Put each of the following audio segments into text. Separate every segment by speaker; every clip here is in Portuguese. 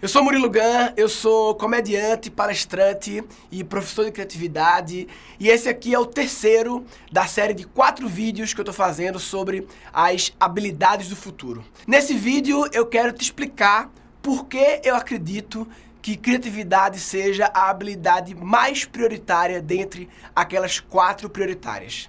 Speaker 1: Eu sou Murilo Gun, eu sou comediante, palestrante e professor de criatividade. E esse aqui é o terceiro da série de quatro vídeos que eu tô fazendo sobre as habilidades do futuro. Nesse vídeo eu quero te explicar por que eu acredito que criatividade seja a habilidade mais prioritária dentre aquelas quatro prioritárias.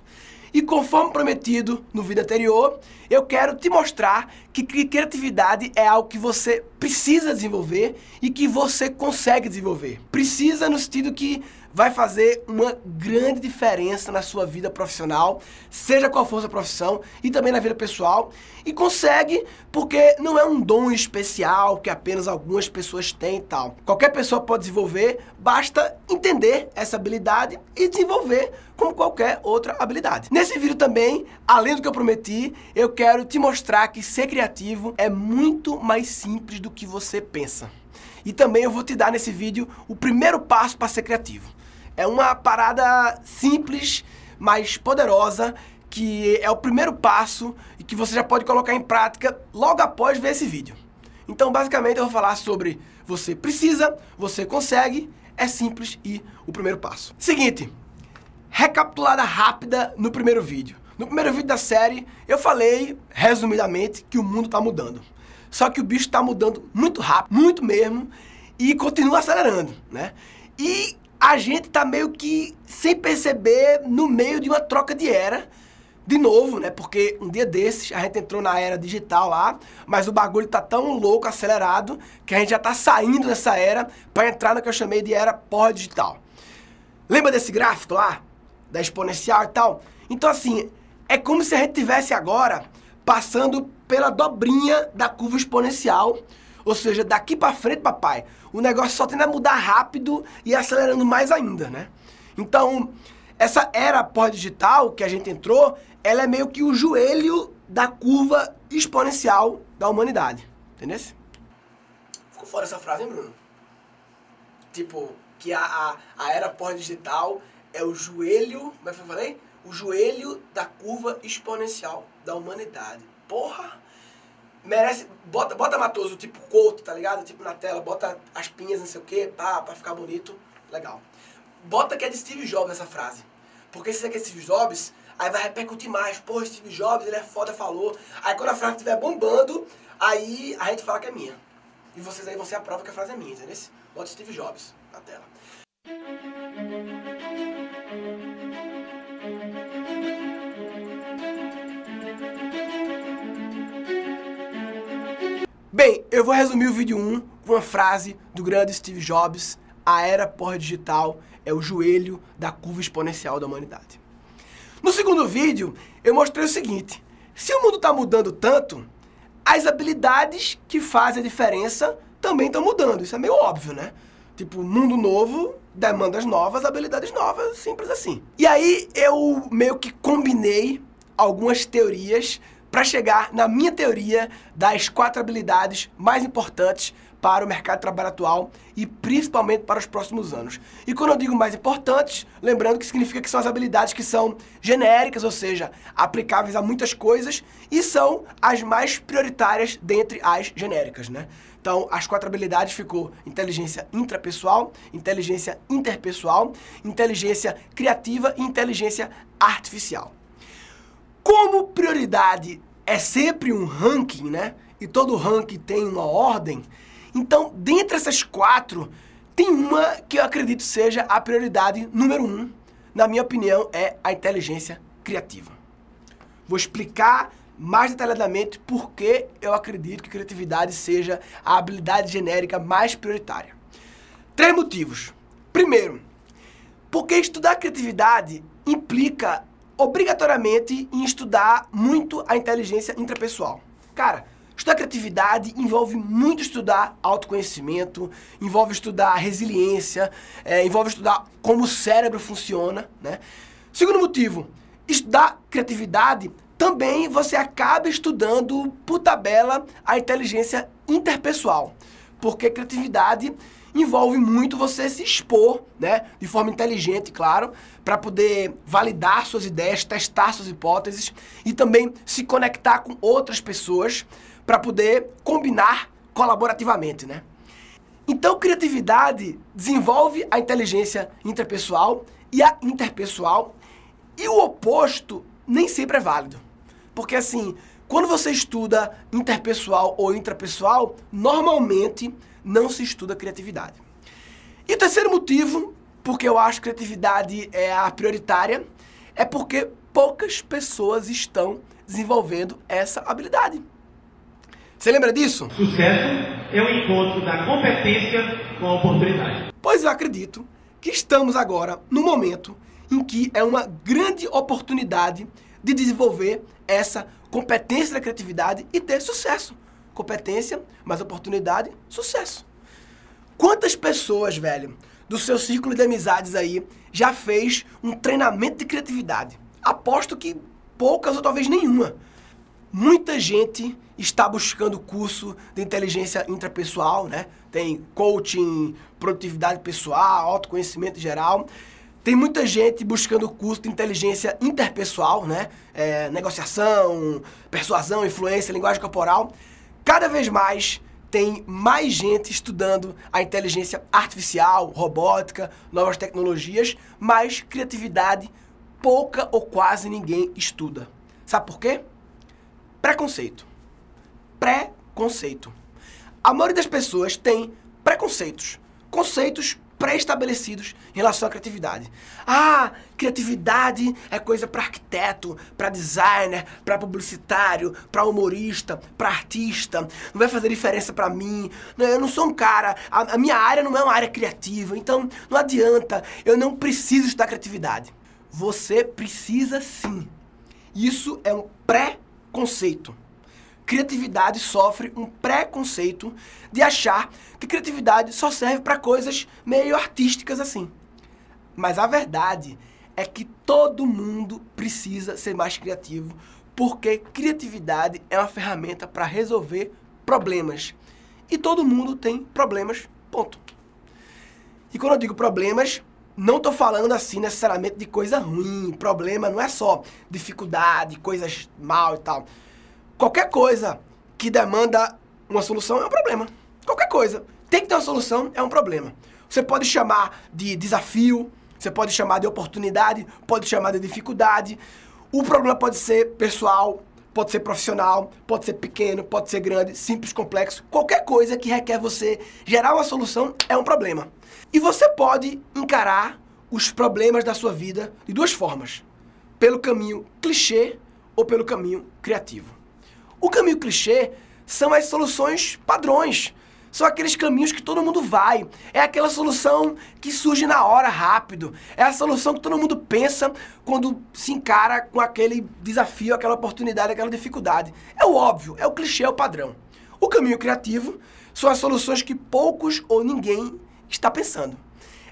Speaker 1: E conforme prometido no vídeo anterior, eu quero te mostrar que criatividade é algo que você precisa desenvolver e que você consegue desenvolver. Precisa no sentido que vai fazer uma grande diferença na sua vida profissional, seja qual for a profissão, e também na vida pessoal. E consegue porque não é um dom especial que apenas algumas pessoas têm e tal. Qualquer pessoa pode desenvolver, basta entender essa habilidade e desenvolver como qualquer outra habilidade. Nesse vídeo também, além do que eu prometi, eu quero te mostrar que ser criativo é muito mais simples do que você pensa. E também eu vou te dar nesse vídeo o primeiro passo para ser criativo. É uma parada simples, mas poderosa, que é o primeiro passo e que você já pode colocar em prática logo após ver esse vídeo. Então, basicamente, eu vou falar sobre você precisa, você consegue, é simples e o primeiro passo. Seguinte, recapitulada rápida no primeiro vídeo. No primeiro vídeo da série, eu falei, resumidamente, que o mundo está mudando. Só que o bicho está mudando muito rápido, muito mesmo, e continua acelerando, né? E a gente tá meio que sem perceber no meio de uma troca de era. De novo, né? Porque um dia desses a gente entrou na era digital lá, mas o bagulho tá tão louco, acelerado, que a gente já tá saindo dessa era para entrar no que eu chamei de era pós-digital. Lembra desse gráfico lá? Da exponencial e tal? Então, assim, é como se a gente tivesse agora passando pela dobrinha da curva exponencial ou seja, daqui para frente, papai, o negócio só tende a mudar rápido e acelerando mais ainda, né? Então, essa era pós-digital que a gente entrou, ela é meio que o joelho da curva exponencial da humanidade. Entendeu? Ficou fora essa frase, hein, Bruno? Tipo, que a, a, a era pós-digital é o joelho, como é que eu falei? O joelho da curva exponencial da humanidade. Porra! Merece. Bota, bota Matoso, tipo couto, tá ligado? Tipo na tela, bota as pinhas, não sei o quê, pá, pra ficar bonito. Legal. Bota que é de Steve Jobs essa frase. Porque se é que é Steve Jobs, aí vai repercutir mais. Pô, Steve Jobs, ele é foda, falou. Aí quando a frase estiver bombando, aí a gente fala que é minha. E vocês aí você aprova que a frase é minha, entendeu? Bota Steve Jobs na tela. Bem, eu vou resumir o vídeo 1 com uma frase do grande Steve Jobs: a era pós-digital é o joelho da curva exponencial da humanidade. No segundo vídeo, eu mostrei o seguinte: se o mundo está mudando tanto, as habilidades que fazem a diferença também estão mudando. Isso é meio óbvio, né? Tipo, mundo novo, demandas novas, habilidades novas, simples assim. E aí eu meio que combinei algumas teorias para chegar na minha teoria das quatro habilidades mais importantes para o mercado de trabalho atual e principalmente para os próximos anos. E quando eu digo mais importantes, lembrando que significa que são as habilidades que são genéricas, ou seja, aplicáveis a muitas coisas e são as mais prioritárias dentre as genéricas, né? Então, as quatro habilidades ficou inteligência intrapessoal, inteligência interpessoal, inteligência criativa e inteligência artificial. Como prioridade é sempre um ranking, né? E todo ranking tem uma ordem. Então, dentre essas quatro, tem uma que eu acredito seja a prioridade número um, na minha opinião, é a inteligência criativa. Vou explicar mais detalhadamente por que eu acredito que criatividade seja a habilidade genérica mais prioritária. Três motivos. Primeiro, porque estudar criatividade implica obrigatoriamente em estudar muito a inteligência intrapessoal. Cara, estudar criatividade envolve muito estudar autoconhecimento, envolve estudar resiliência, é, envolve estudar como o cérebro funciona, né? Segundo motivo, estudar criatividade também você acaba estudando por tabela a inteligência interpessoal, porque criatividade envolve muito você se expor, né, de forma inteligente, claro, para poder validar suas ideias, testar suas hipóteses e também se conectar com outras pessoas para poder combinar colaborativamente, né? Então, criatividade desenvolve a inteligência interpessoal e a interpessoal, e o oposto nem sempre é válido. Porque assim, quando você estuda interpessoal ou intrapessoal, normalmente não se estuda criatividade. E o terceiro motivo, porque eu acho que criatividade é a prioritária, é porque poucas pessoas estão desenvolvendo essa habilidade. Você lembra disso?
Speaker 2: Sucesso é o encontro da competência com a oportunidade.
Speaker 1: Pois eu acredito que estamos agora no momento em que é uma grande oportunidade de desenvolver essa competência da criatividade e ter sucesso. Competência, mais oportunidade, sucesso. Quantas pessoas, velho, do seu círculo de amizades aí já fez um treinamento de criatividade? Aposto que poucas ou talvez nenhuma. Muita gente está buscando curso de inteligência intrapessoal, né? Tem coaching, produtividade pessoal, autoconhecimento geral. Tem muita gente buscando curso de inteligência interpessoal, né? É, negociação, persuasão, influência, linguagem corporal. Cada vez mais tem mais gente estudando a inteligência artificial, robótica, novas tecnologias, mas criatividade pouca ou quase ninguém estuda. Sabe por quê? Preconceito. Preconceito. A maioria das pessoas tem preconceitos. Conceitos pré-estabelecidos em relação à criatividade. Ah, criatividade é coisa para arquiteto, para designer, para publicitário, para humorista, para artista. Não vai fazer diferença para mim. Eu não sou um cara, a, a minha área não é uma área criativa, então não adianta. Eu não preciso estudar criatividade. Você precisa sim. Isso é um pré-conceito criatividade sofre um preconceito de achar que criatividade só serve para coisas meio artísticas assim. Mas a verdade é que todo mundo precisa ser mais criativo, porque criatividade é uma ferramenta para resolver problemas. E todo mundo tem problemas, ponto. E quando eu digo problemas, não estou falando assim necessariamente de coisa ruim. Problema não é só dificuldade, coisas mal e tal. Qualquer coisa que demanda uma solução é um problema. Qualquer coisa. Tem que ter uma solução, é um problema. Você pode chamar de desafio, você pode chamar de oportunidade, pode chamar de dificuldade. O problema pode ser pessoal, pode ser profissional, pode ser pequeno, pode ser grande, simples, complexo. Qualquer coisa que requer você gerar uma solução é um problema. E você pode encarar os problemas da sua vida de duas formas: pelo caminho clichê ou pelo caminho criativo. O caminho clichê são as soluções padrões. São aqueles caminhos que todo mundo vai. É aquela solução que surge na hora, rápido. É a solução que todo mundo pensa quando se encara com aquele desafio, aquela oportunidade, aquela dificuldade. É o óbvio, é o clichê, é o padrão. O caminho criativo são as soluções que poucos ou ninguém está pensando.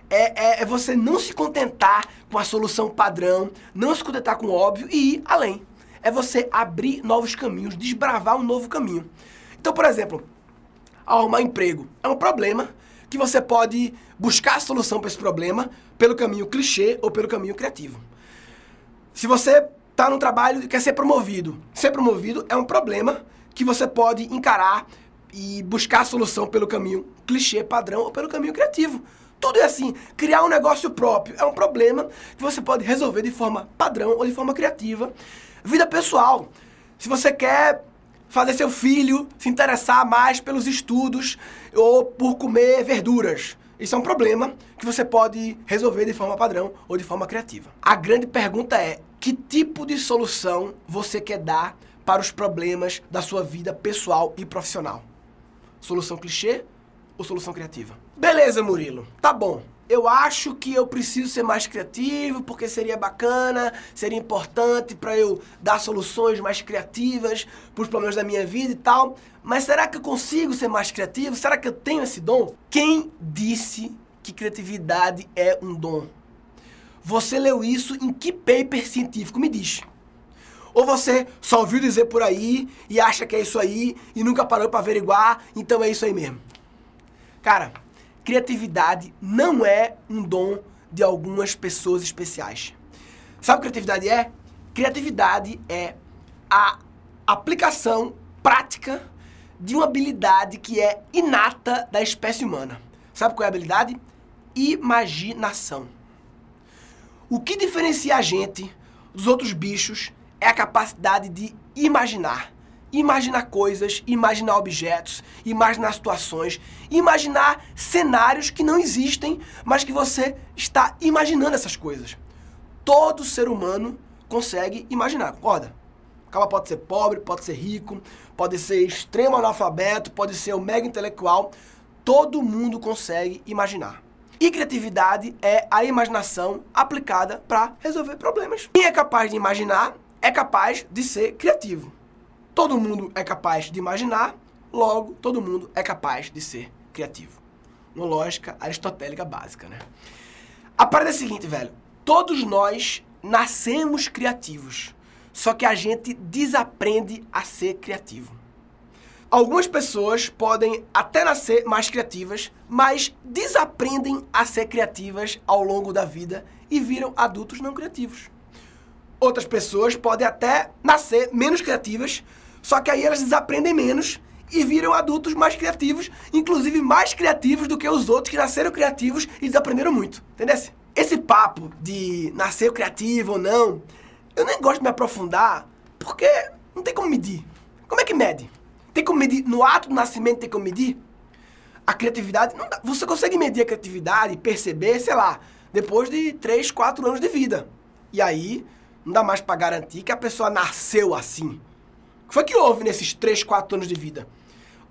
Speaker 1: É, é, é você não se contentar com a solução padrão, não se contentar com o óbvio e ir além é você abrir novos caminhos, desbravar um novo caminho. Então, por exemplo, arrumar emprego é um problema que você pode buscar a solução para esse problema pelo caminho clichê ou pelo caminho criativo. Se você está no trabalho e quer ser promovido, ser promovido é um problema que você pode encarar e buscar a solução pelo caminho clichê, padrão ou pelo caminho criativo. Tudo é assim. Criar um negócio próprio é um problema que você pode resolver de forma padrão ou de forma criativa. Vida pessoal. Se você quer fazer seu filho se interessar mais pelos estudos ou por comer verduras, isso é um problema que você pode resolver de forma padrão ou de forma criativa. A grande pergunta é: que tipo de solução você quer dar para os problemas da sua vida pessoal e profissional? Solução clichê ou solução criativa? Beleza, Murilo. Tá bom eu acho que eu preciso ser mais criativo porque seria bacana, seria importante para eu dar soluções mais criativas para os problemas da minha vida e tal. Mas será que eu consigo ser mais criativo? Será que eu tenho esse dom? Quem disse que criatividade é um dom? Você leu isso em que paper científico? Me diz. Ou você só ouviu dizer por aí e acha que é isso aí e nunca parou para averiguar, então é isso aí mesmo. Cara, criatividade não é um dom de algumas pessoas especiais. Sabe o que criatividade é? Criatividade é a aplicação prática de uma habilidade que é inata da espécie humana. Sabe qual é a habilidade? Imaginação. O que diferencia a gente dos outros bichos é a capacidade de imaginar. Imaginar coisas, imaginar objetos, imaginar situações, imaginar cenários que não existem, mas que você está imaginando essas coisas. Todo ser humano consegue imaginar, concorda? O cara pode ser pobre, pode ser rico, pode ser extremo analfabeto, pode ser um mega intelectual. Todo mundo consegue imaginar. E criatividade é a imaginação aplicada para resolver problemas. Quem é capaz de imaginar é capaz de ser criativo. Todo mundo é capaz de imaginar, logo todo mundo é capaz de ser criativo. Uma lógica aristotélica básica, né? A parada é a seguinte, velho. Todos nós nascemos criativos, só que a gente desaprende a ser criativo. Algumas pessoas podem até nascer mais criativas, mas desaprendem a ser criativas ao longo da vida e viram adultos não criativos. Outras pessoas podem até nascer menos criativas, só que aí elas desaprendem menos e viram adultos mais criativos, inclusive mais criativos do que os outros que nasceram criativos e desaprenderam muito. Entendeu? Esse papo de nascer criativo ou não, eu nem gosto de me aprofundar, porque não tem como medir. Como é que mede? Tem como medir, no ato do nascimento tem como medir? A criatividade, não dá, você consegue medir a criatividade e perceber, sei lá, depois de 3, 4 anos de vida. E aí, não dá mais para garantir que a pessoa nasceu assim. O que foi que houve nesses 3, 4 anos de vida?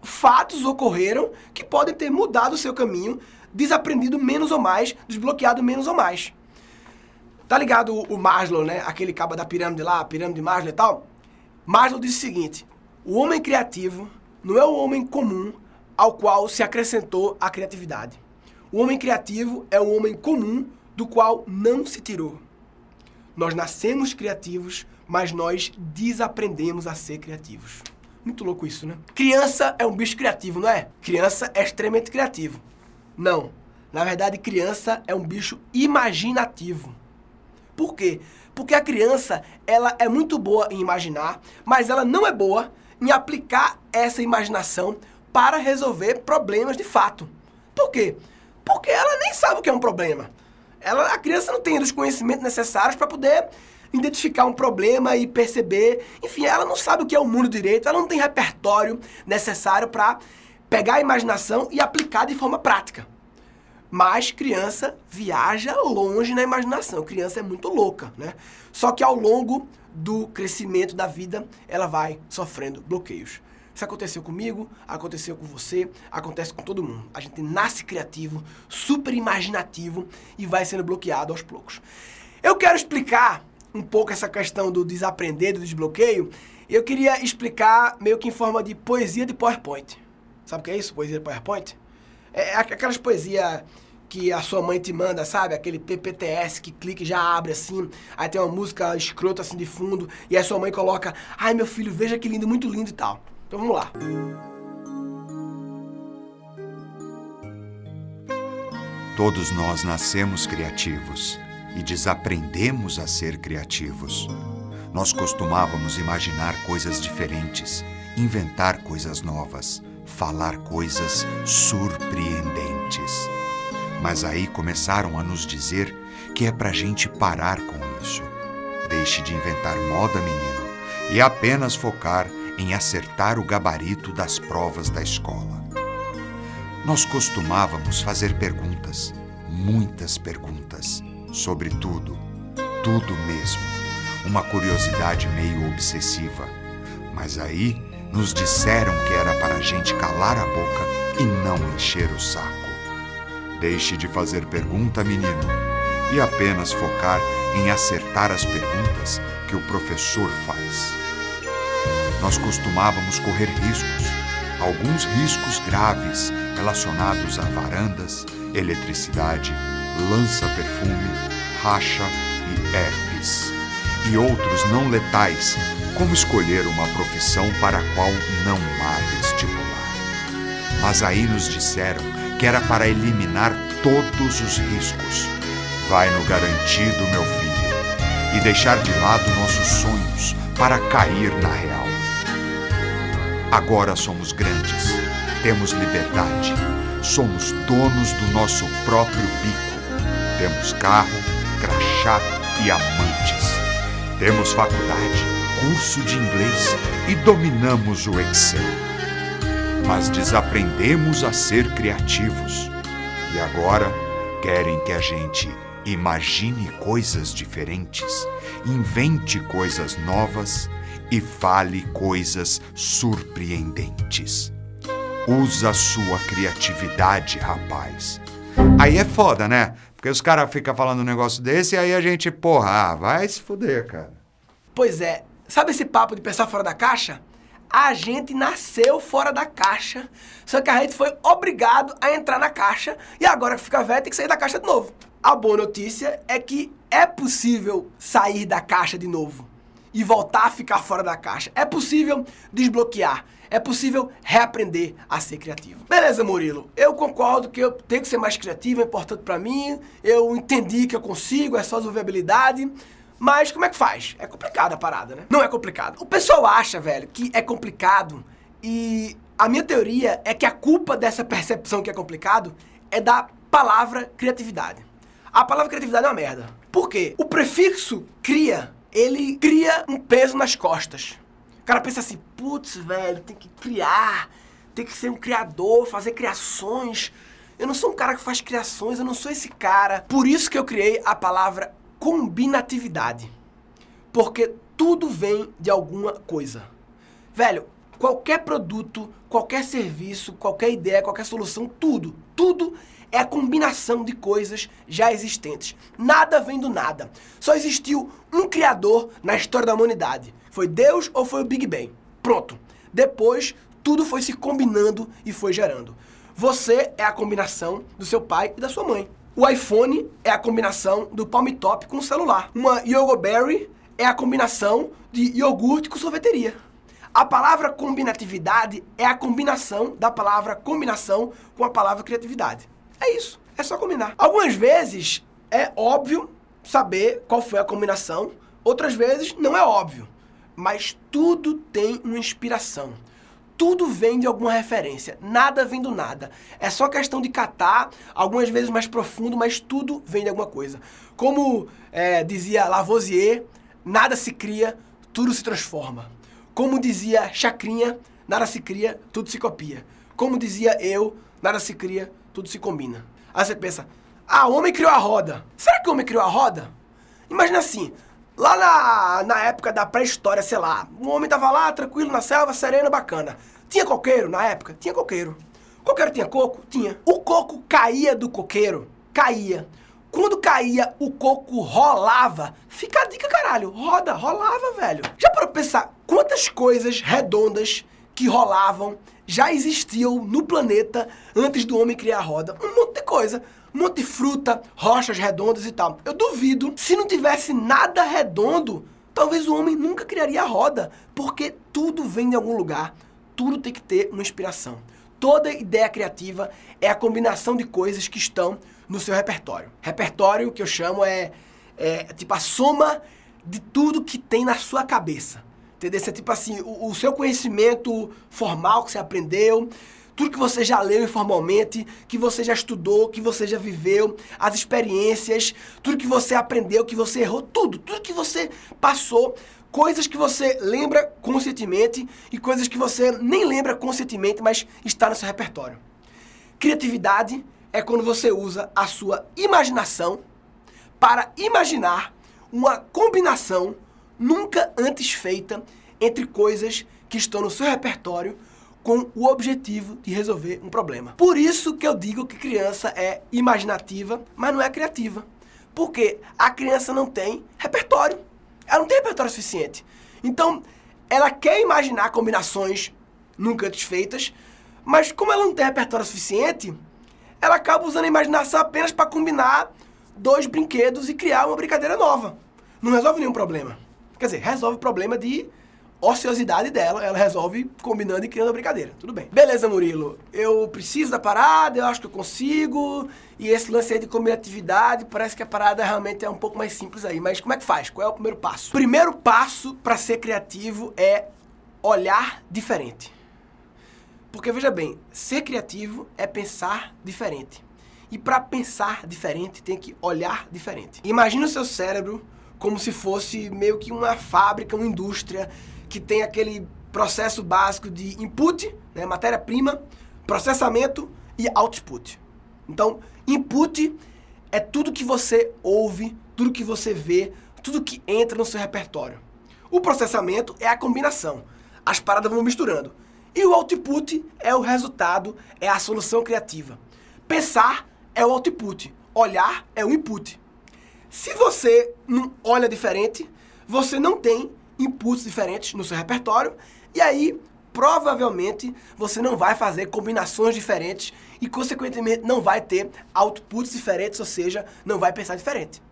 Speaker 1: Fatos ocorreram que podem ter mudado o seu caminho, desaprendido menos ou mais, desbloqueado menos ou mais. Tá ligado o, Maslow, né? Aquele cabo da pirâmide lá, a pirâmide de Maslow e tal? Maslow disse o seguinte: o homem criativo não é o homem comum ao qual se acrescentou a criatividade. O homem criativo é o homem comum do qual não se tirou. Nós nascemos criativos, mas nós desaprendemos a ser criativos. Muito louco isso, né? Criança é um bicho criativo, não é? Criança é extremamente criativo. Não. Na verdade, criança é um bicho imaginativo. Por quê? Porque a criança, ela é muito boa em imaginar, mas ela não é boa em aplicar essa imaginação para resolver problemas de fato. Por quê? Porque ela nem sabe o que é um problema. Ela, a criança não tem os conhecimentos necessários para poder identificar um problema e perceber. Enfim, ela não sabe o que é o mundo direito, ela não tem repertório necessário para pegar a imaginação e aplicar de forma prática. Mas criança viaja longe na imaginação. Criança é muito louca, né? Só que ao longo do crescimento da vida, ela vai sofrendo bloqueios. Isso aconteceu comigo, aconteceu com você, acontece com todo mundo. A gente nasce criativo, super imaginativo e vai sendo bloqueado aos poucos. Eu quero explicar um pouco essa questão do desaprender, do desbloqueio. Eu queria explicar meio que em forma de poesia de PowerPoint. Sabe o que é isso? Poesia de PowerPoint? É, é aquelas poesias que a sua mãe te manda, sabe? Aquele PPTS que clica e já abre assim. Aí tem uma música escrota assim de fundo. E a sua mãe coloca: Ai meu filho, veja que lindo, muito lindo e tal. Então vamos lá.
Speaker 3: Todos nós nascemos criativos e desaprendemos a ser criativos. Nós costumávamos imaginar coisas diferentes, inventar coisas novas, falar coisas surpreendentes. Mas aí começaram a nos dizer que é pra gente parar com isso. Deixe de inventar moda, menino, e apenas focar em acertar o gabarito das provas da escola. Nós costumávamos fazer perguntas, muitas perguntas, sobre tudo, tudo mesmo. Uma curiosidade meio obsessiva. Mas aí nos disseram que era para a gente calar a boca e não encher o saco. Deixe de fazer pergunta, menino, e apenas focar em acertar as perguntas que o professor faz. Nós costumávamos correr riscos, alguns riscos graves relacionados a varandas, eletricidade, lança-perfume, racha e herpes, e outros não letais, como escolher uma profissão para a qual não há vestibular. Mas aí nos disseram que era para eliminar todos os riscos. Vai no garantido, meu filho, e deixar de lado nossos sonhos para cair na real. Agora somos grandes, temos liberdade, somos donos do nosso próprio bico. Temos carro, crachá e amantes. Temos faculdade, curso de inglês e dominamos o Excel. Mas desaprendemos a ser criativos. E agora querem que a gente imagine coisas diferentes, invente coisas novas e fale coisas surpreendentes. Usa sua criatividade, rapaz. Aí é foda, né? Porque os caras ficam falando um negócio desse e aí a gente, porra, ah, vai se fuder, cara.
Speaker 1: Pois é, sabe esse papo de pensar fora da caixa? A gente nasceu fora da caixa, só que a gente foi obrigado a entrar na caixa e agora que fica velho tem que sair da caixa de novo. A boa notícia é que é possível sair da caixa de novo e voltar a ficar fora da caixa. É possível desbloquear. É possível reaprender a ser criativo. Beleza, Murilo. Eu concordo que eu tenho que ser mais criativo, é importante para mim. Eu entendi que eu consigo, é só desenvolver habilidade. Mas como é que faz? É complicado a parada, né? Não é complicado. O pessoal acha, velho, que é complicado e a minha teoria é que a culpa dessa percepção que é complicado é da palavra criatividade. A palavra criatividade é uma merda. Por quê? O prefixo cria, ele cria um peso nas costas. Cara pensa assim, putz, velho, tem que criar, tem que ser um criador, fazer criações. Eu não sou um cara que faz criações, eu não sou esse cara. Por isso que eu criei a palavra combinatividade. Porque tudo vem de alguma coisa. Velho, qualquer produto, qualquer serviço, qualquer ideia, qualquer solução, tudo, tudo é a combinação de coisas já existentes. Nada vem do nada. Só existiu um criador na história da humanidade. Foi Deus ou foi o Big Bang? Pronto. Depois, tudo foi se combinando e foi gerando. Você é a combinação do seu pai e da sua mãe. O iPhone é a combinação do Palm Top com o celular. Uma Yogoberry é a combinação de iogurte com sorveteria. A palavra combinatividade é a combinação da palavra combinação com a palavra criatividade. É isso. É só combinar. Algumas vezes é óbvio saber qual foi a combinação, outras vezes não é óbvio. Mas tudo tem uma inspiração. Tudo vem de alguma referência. Nada vem do nada. É só questão de catar, algumas vezes mais profundo, mas tudo vem de alguma coisa. Como é, dizia Lavoisier, nada se cria, tudo se transforma. Como dizia Chacrinha, nada se cria, tudo se copia. Como dizia eu, nada se cria, tudo se combina. Aí você pensa, ah, o homem criou a roda. Será que o homem criou a roda? Imagina assim, lá na, na época da pré-história, sei lá, o homem tava lá, tranquilo, na selva, sereno, bacana. Tinha coqueiro na época? Tinha coqueiro. Coqueiro tinha coco? Tinha. O coco caía do coqueiro? Caía. Quando caía, o coco rolava. Fica a dica, caralho. Roda, rolava, velho. Já para pensar quantas coisas redondas que rolavam já existiam no planeta antes do homem criar a roda. Um monte de coisa. Monte de fruta, rochas redondas e tal. Eu duvido, se não tivesse nada redondo, talvez o homem nunca criaria a roda, porque tudo vem de algum lugar. Tudo tem que ter uma inspiração. Toda ideia criativa é a combinação de coisas que estão no seu repertório. Repertório que eu chamo é, é tipo a soma de tudo que tem na sua cabeça. Entendeu? É tipo assim, o, o, seu conhecimento formal que você aprendeu, tudo que você já leu informalmente, que você já estudou, que você já viveu, as experiências, tudo que você aprendeu, que você errou, tudo, tudo que você passou, coisas que você lembra conscientemente e coisas que você nem lembra conscientemente, mas está no seu repertório. Criatividade é quando você usa a sua imaginação para imaginar uma combinação nunca antes feita entre coisas que estão no seu repertório com o objetivo de resolver um problema. Por isso que eu digo que criança é imaginativa, mas não é criativa. Porque a criança não tem repertório. Ela não tem repertório suficiente. Então, ela quer imaginar combinações nunca antes feitas, mas como ela não tem repertório suficiente, ela acaba usando a imaginação apenas para combinar dois brinquedos e criar uma brincadeira nova. Não resolve nenhum problema. Quer dizer, resolve o problema de ociosidade dela, ela resolve combinando e criando a brincadeira. Tudo bem. Beleza, Murilo. Eu preciso da parada, eu acho que eu consigo. E esse lance aí de combinatividade, parece que a parada realmente é um pouco mais simples aí. Mas como é que faz? Qual é o primeiro passo? Primeiro passo para ser criativo é olhar diferente. Porque veja bem, ser criativo é pensar diferente. E para pensar diferente, tem que olhar diferente. Imagina o seu cérebro como se fosse meio que uma fábrica, uma indústria que tem aquele processo básico de input, né, matéria-prima, processamento e output. Então, input é tudo que você ouve, tudo que você vê, tudo que entra no seu repertório. O processamento é a combinação. As paradas vão misturando. E o output é o resultado, é a solução criativa. Pensar é o output, olhar é o input. Se você não olha diferente, você não tem inputs diferentes no seu repertório e aí provavelmente você não vai fazer combinações diferentes e consequentemente não vai ter outputs diferentes, ou seja, não vai pensar diferente.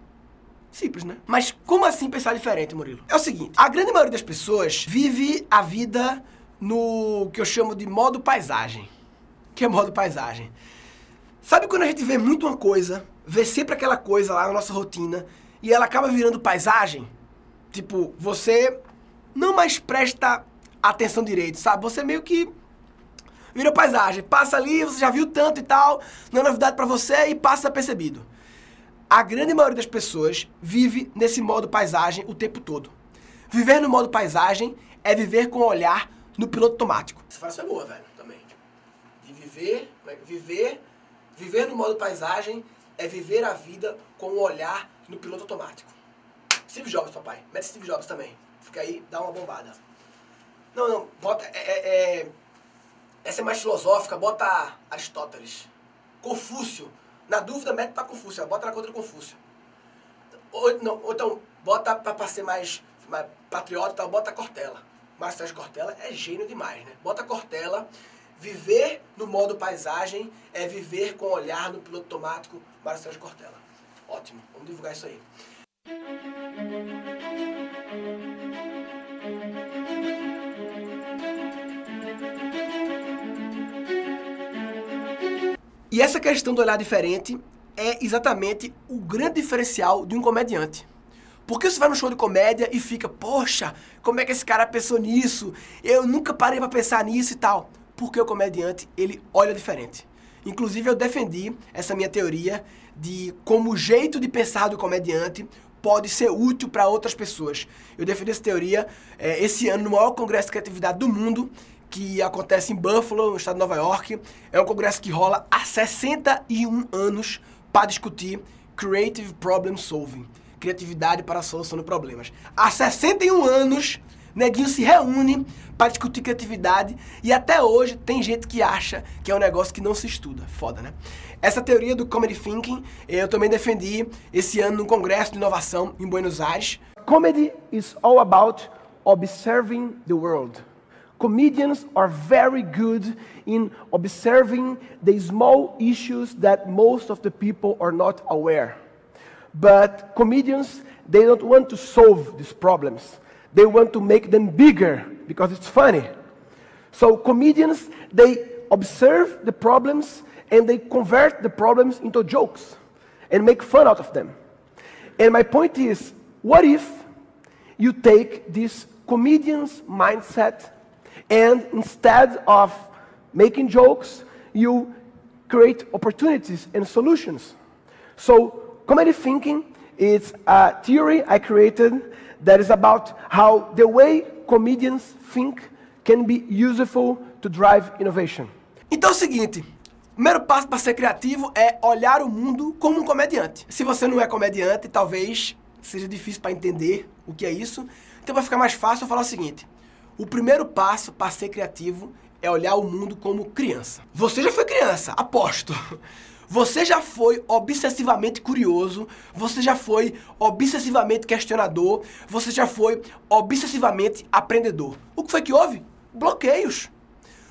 Speaker 1: Simples, né? Mas como assim pensar diferente, Murilo? É o seguinte, a grande maioria das pessoas vive a vida no que eu chamo de modo paisagem. Que é modo paisagem? Sabe quando a gente vê muito uma coisa, vê sempre aquela coisa lá na nossa rotina e ela acaba virando paisagem? Tipo, você não mais presta atenção direito, sabe? Você meio que vira paisagem, passa ali, você já viu tanto e tal, não é novidade para você e passa percebido. A grande maioria das pessoas vive nesse modo paisagem o tempo todo. Viver no modo paisagem é viver com o olhar no piloto automático. Essa frase é boa, velho, também. De viver, é viver, viver no modo paisagem é viver a vida com o olhar no piloto automático. Steve Jobs, papai. Mete Steve Jobs também. Fica aí, dá uma bombada. Não, não, bota. É, é, é, essa é mais filosófica, bota Aristóteles. Confúcio. Na dúvida, mete pra Confúcio, bota na contra Confúcio. Ou, não, ou então, bota pra, pra ser mais, mais patriota tal, bota Cortella. Márcio Sérgio Cortella é gênio demais, né? Bota Cortella. Viver no modo paisagem é viver com olhar no piloto automático Márcio Sérgio Cortella. Ótimo, vamos divulgar isso aí. E essa questão do olhar diferente é exatamente o grande diferencial de um comediante. Porque você vai no show de comédia e fica, poxa, como é que esse cara pensou nisso? Eu nunca parei para pensar nisso e tal. Porque o comediante, ele olha diferente. Inclusive, eu defendi essa minha teoria de como o jeito de pensar do comediante pode ser útil para outras pessoas. Eu defendi essa teoria é, esse ano no maior congresso de criatividade do mundo, que acontece em Buffalo, no estado de Nova York. É um congresso que rola há 61 anos para discutir Creative Problem Solving criatividade para a solução de problemas. Há 61 anos, Neguinho se reúne para discutir criatividade e até hoje tem gente que acha que é um negócio que não se estuda. Foda, né? Essa teoria do Comedy Thinking eh, eu também defendi esse ano no Congresso de Inovação em Buenos Aires. Comedy is all about observing the world. Comedians are very good in observing the small issues that most of the people are not aware. But comedians, they don't want to solve these problems. They want to make them bigger because it's funny. So comedians, they observe the problems and they convert the problems into jokes and make fun out of them. And my point is, what if you take this comedian's mindset and instead of making jokes, you create opportunities and solutions. So, comedy thinking is a theory I created that is about how the way comedians think can be useful to drive innovation. Então é o seguinte, primeiro passo para ser criativo é olhar o mundo como um comediante. Se você não é comediante, talvez seja difícil para entender o que é isso. Então vai ficar mais fácil eu falar o seguinte: o primeiro passo para ser criativo é olhar o mundo como criança. Você já foi criança, aposto. Você já foi obsessivamente curioso, você já foi obsessivamente questionador, você já foi obsessivamente aprendedor. O que foi que houve? Bloqueios.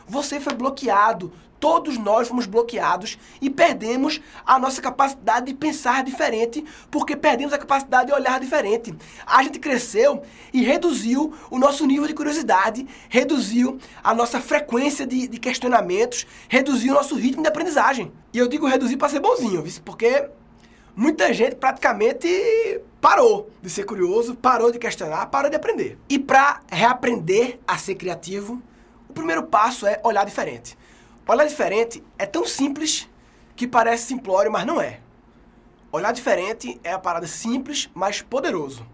Speaker 1: Você foi bloqueado todos nós fomos bloqueados e perdemos a nossa capacidade de pensar diferente, porque perdemos a capacidade de olhar diferente. A gente cresceu e reduziu o nosso nível de curiosidade, reduziu a nossa frequência de, de questionamentos, reduziu o nosso ritmo de aprendizagem. E eu digo reduzir para ser bonzinho, porque muita gente praticamente parou de ser curioso, parou de questionar, parou de aprender. E para reaprender a ser criativo, o primeiro passo é olhar diferente. Olhar diferente é tão simples que parece simplório, mas não é. Olhar diferente é a parada simples, mas poderoso.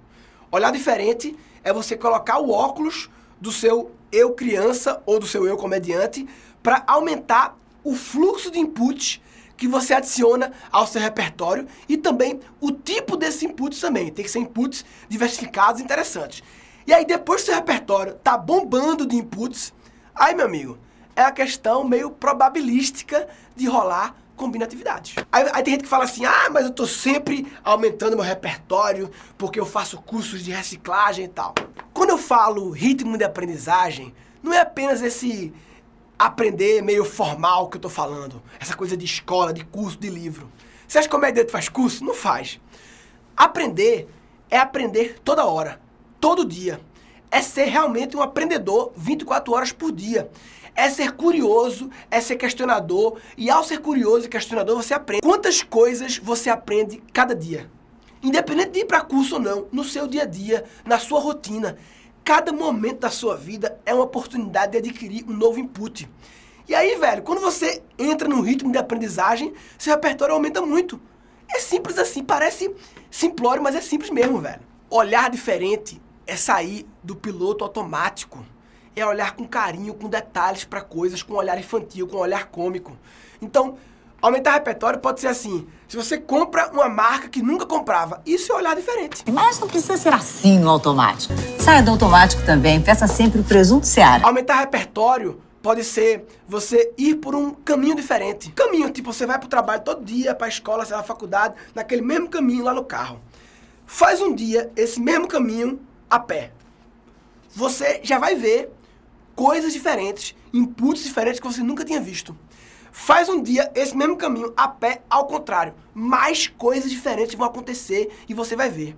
Speaker 1: Olhar diferente é você colocar o óculos do seu eu criança ou do seu eu comediante para aumentar o fluxo de inputs que você adiciona ao seu repertório e também o tipo desse inputs também. Tem que ser inputs diversificados e interessantes. E aí depois que o seu repertório tá bombando de inputs, aí meu amigo, é a questão meio probabilística de rolar combinatividades. Aí, aí, tem gente que fala assim, ah, mas eu tô sempre aumentando meu repertório porque eu faço cursos de reciclagem e tal. Quando eu falo ritmo de aprendizagem, não é apenas esse aprender meio formal que eu tô falando, essa coisa de escola, de curso, de livro. Você acha que comediante faz curso? Não faz. Aprender é aprender toda hora, todo dia. É ser realmente um aprendedor 24 horas por dia é ser curioso, é ser questionador, e ao ser curioso e questionador você aprende. Quantas coisas você aprende cada dia? Independente de ir para curso ou não, no seu dia a dia, na sua rotina, cada momento da sua vida é uma oportunidade de adquirir um novo input. E aí, velho, quando você entra num ritmo de aprendizagem, seu repertório aumenta muito. É simples assim, parece simplório, mas é simples mesmo, velho. Olhar diferente é sair do piloto automático é olhar com carinho, com detalhes para coisas, com um olhar infantil, com um olhar cômico. Então, aumentar repertório pode ser assim. Se você compra uma marca que nunca comprava, isso é olhar diferente.
Speaker 4: Mas não precisa ser assim no automático. Saia do automático também, peça sempre o presunto Seara.
Speaker 1: Aumentar repertório pode ser você ir por um caminho diferente. Caminho, tipo, você vai pro trabalho todo dia, pra escola, você vai à faculdade, naquele mesmo caminho lá no carro. Faz um dia esse mesmo caminho a pé. Você já vai ver coisas diferentes, inputs diferentes que você nunca tinha visto. Faz um dia esse mesmo caminho a pé, ao contrário. Mais coisas diferentes vão acontecer e você vai ver.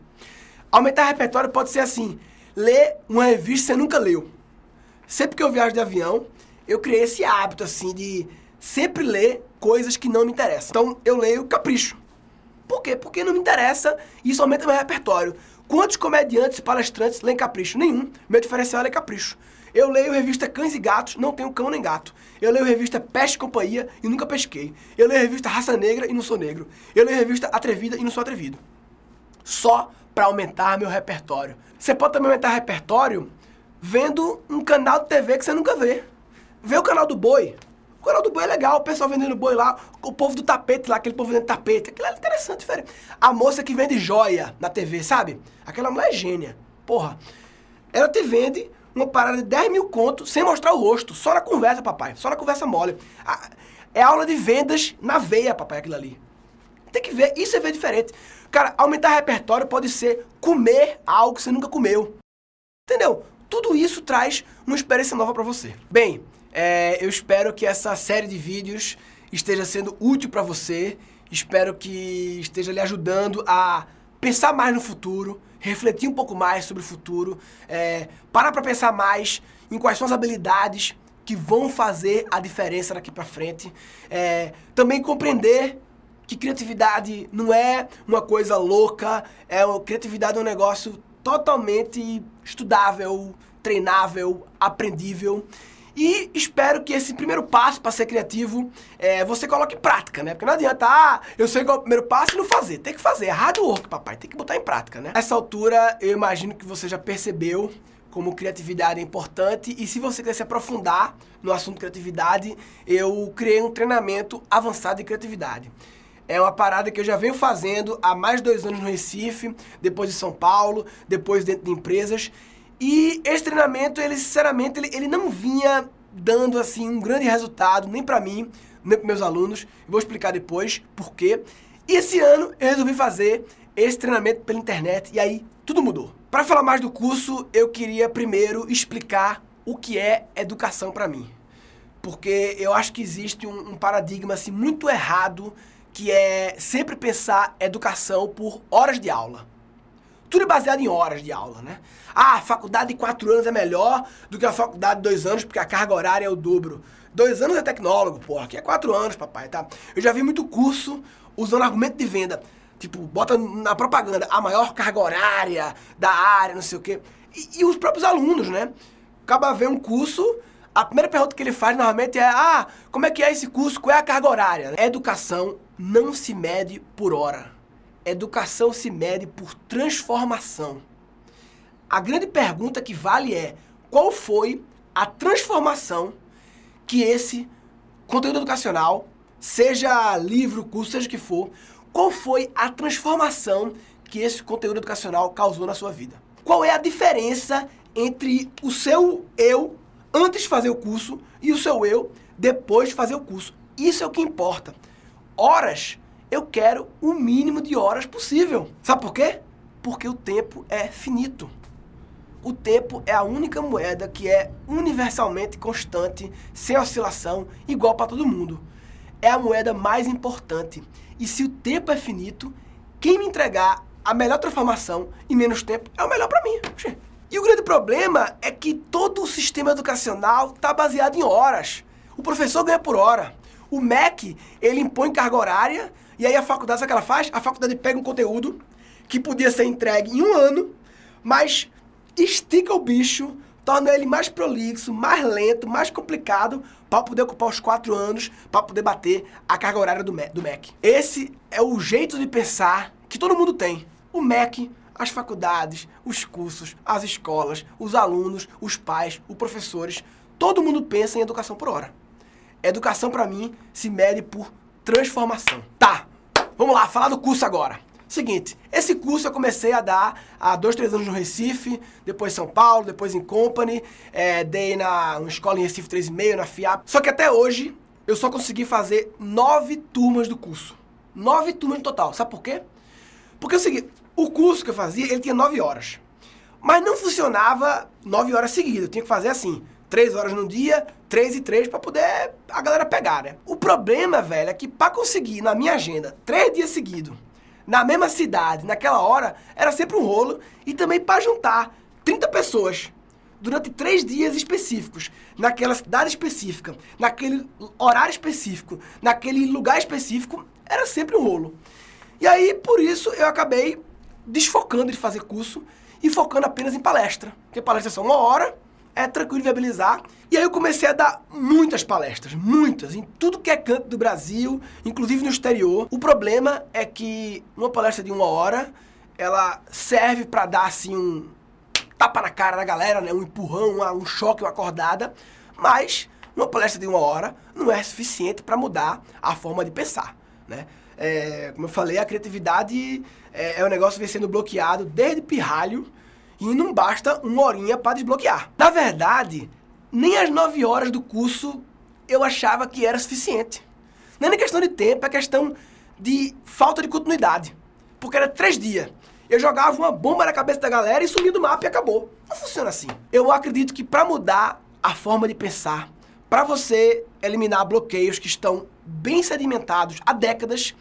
Speaker 1: Aumentar repertório pode ser assim: ler uma revista que você nunca leu. Sempre que eu viajo de avião, eu criei esse hábito assim de sempre ler coisas que não me interessam. Então eu leio Capricho. Por quê? Porque não me interessa e isso aumenta meu repertório. Quantos comediantes e palestrantes leem Capricho? Nenhum. Meu diferencial é Capricho. Eu leio revista Cães e Gatos, não tenho cão nem gato. Eu leio revista Peste e Companhia e nunca pesquei. Eu leio revista Raça Negra e não sou negro. Eu leio revista Atrevida e não sou atrevido. Só para aumentar meu repertório. Você pode também aumentar repertório vendo um canal de TV que você nunca vê. Vê o canal do Boi. O canal do Boi é legal, o pessoal vendendo boi lá, o povo do tapete lá, aquele povo vendendo tapete. Aquilo é interessante, diferente. A moça que vende joia na TV, sabe? Aquela mulher é gênia. Porra. Ela te vende uma parada de 10 mil contos sem mostrar o rosto. Só na conversa, papai. Só na conversa mole. É aula de vendas na veia, papai, aquilo ali. Tem que ver. Isso é ver diferente. Cara, aumentar repertório pode ser comer algo que você nunca comeu. Entendeu? Tudo isso traz uma experiência nova para você. Bem, é, eu espero que essa série de vídeos esteja sendo útil para você. Espero que esteja lhe ajudando a pensar mais no futuro, refletir um pouco mais sobre o futuro, é, parar para pensar mais em quais são as habilidades que vão fazer a diferença daqui para frente. É, também compreender que criatividade não é uma coisa louca, é criatividade é um negócio totalmente estudável, treinável, aprendível. E espero que esse primeiro passo para ser criativo é, você coloque em prática, né? Porque não adianta, ah, eu sei qual é o primeiro passo e não fazer. Tem que fazer, é hard work, papai, tem que botar em prática, né? Nessa altura, eu imagino que você já percebeu como criatividade é importante e se você quiser se aprofundar no assunto criatividade, eu criei um treinamento avançado de criatividade. É uma parada que eu já venho fazendo há mais de dois anos no Recife, depois em São Paulo, depois dentro de empresas. E esse treinamento, ele sinceramente, ele, ele não vinha dando assim um grande resultado, nem para mim, nem para meus alunos. vou explicar depois por quê. E esse ano eu resolvi fazer esse treinamento pela internet e aí tudo mudou. Para falar mais do curso, eu queria primeiro explicar o que é educação para mim. Porque eu acho que existe um, um paradigma assim muito errado que é sempre pensar educação por horas de aula. Tudo é baseado em horas de aula, né? Ah, a faculdade de quatro anos é melhor do que a faculdade de dois anos, porque a carga horária é o dobro. Dois anos é tecnólogo, porra. Aqui é quatro anos, papai, tá? Eu já vi muito curso usando argumento de venda. Tipo, bota na propaganda a maior carga horária da área, não sei o quê. E, e os próprios alunos, né? Acaba ver um curso, a primeira pergunta que ele faz normalmente é: ah, como é que é esse curso? Qual é a carga horária? Educação não se mede por hora. Educação se mede por transformação. A grande pergunta que vale é: qual foi a transformação que esse conteúdo educacional, seja livro, curso, seja o que for, qual foi a transformação que esse conteúdo educacional causou na sua vida? Qual é a diferença entre o seu eu antes de fazer o curso e o seu eu depois de fazer o curso? Isso é o que importa. Horas, eu quero o mínimo de horas possível. Sabe por quê? Porque o tempo é finito. O tempo é a única moeda que é universalmente constante, sem oscilação, igual para todo mundo. É a moeda mais importante. E se o tempo é finito, quem me entregar a melhor transformação em menos tempo é o melhor para mim. E o grande problema é que todo o sistema educacional está baseado em horas. O professor ganha por hora. O MEC, ele impõe carga horária, e aí a faculdade, sabe o que ela faz? A faculdade pega um conteúdo que podia ser entregue em um ano, mas estica o bicho, torna ele mais prolixo, mais lento, mais complicado, para poder ocupar os quatro anos, para poder bater a carga horária do MEC. Esse é o jeito de pensar que todo mundo tem. O MEC, as faculdades, os cursos, as escolas, os alunos, os pais, os professores, todo mundo pensa em educação por hora. Educação para mim se mede por transformação. Tá, vamos lá, falar do curso agora. Seguinte, esse curso eu comecei a dar há dois, três anos no Recife, depois São Paulo, depois em Company, é, dei na uma escola em Recife 3,5, na FIAP. Só que até hoje eu só consegui fazer nove turmas do curso. Nove turmas no total. Sabe por quê? Porque é o seguinte, o curso que eu fazia, ele tinha nove horas. Mas não funcionava nove horas seguidas. Eu tinha que fazer assim, três horas no dia, três e três, para poder a galera pegar, né? O problema, velho, é que para conseguir na minha agenda três dias seguidos na mesma cidade, naquela hora, era sempre um rolo. E também para juntar 30 pessoas durante três dias específicos, naquela cidade específica, naquele horário específico, naquele lugar específico, era sempre um rolo. E aí, por isso, eu acabei desfocando de fazer curso e focando apenas em palestra. Porque palestra são uma hora, é tranquilo viabilizar. E aí eu comecei a dar muitas palestras, muitas, em tudo que é canto do Brasil, inclusive no exterior. O problema é que uma palestra de uma hora, ela serve para dar assim um tapa na cara da galera, né? um empurrão, um choque, uma acordada, mas uma palestra de uma hora não é suficiente para mudar a forma de pensar, né? É, como eu falei, a criatividade é, é um negócio que vem sendo bloqueado desde pirralho e não basta uma horinha para desbloquear. Na verdade, nem as 9 horas do curso eu achava que era suficiente. Não é nem questão de tempo, é questão de falta de continuidade. Porque era três dias. Eu jogava uma bomba na cabeça da galera e sumia do mapa e acabou. Não funciona assim. Eu acredito que para mudar a forma de pensar, para você eliminar bloqueios que estão bem sedimentados há décadas,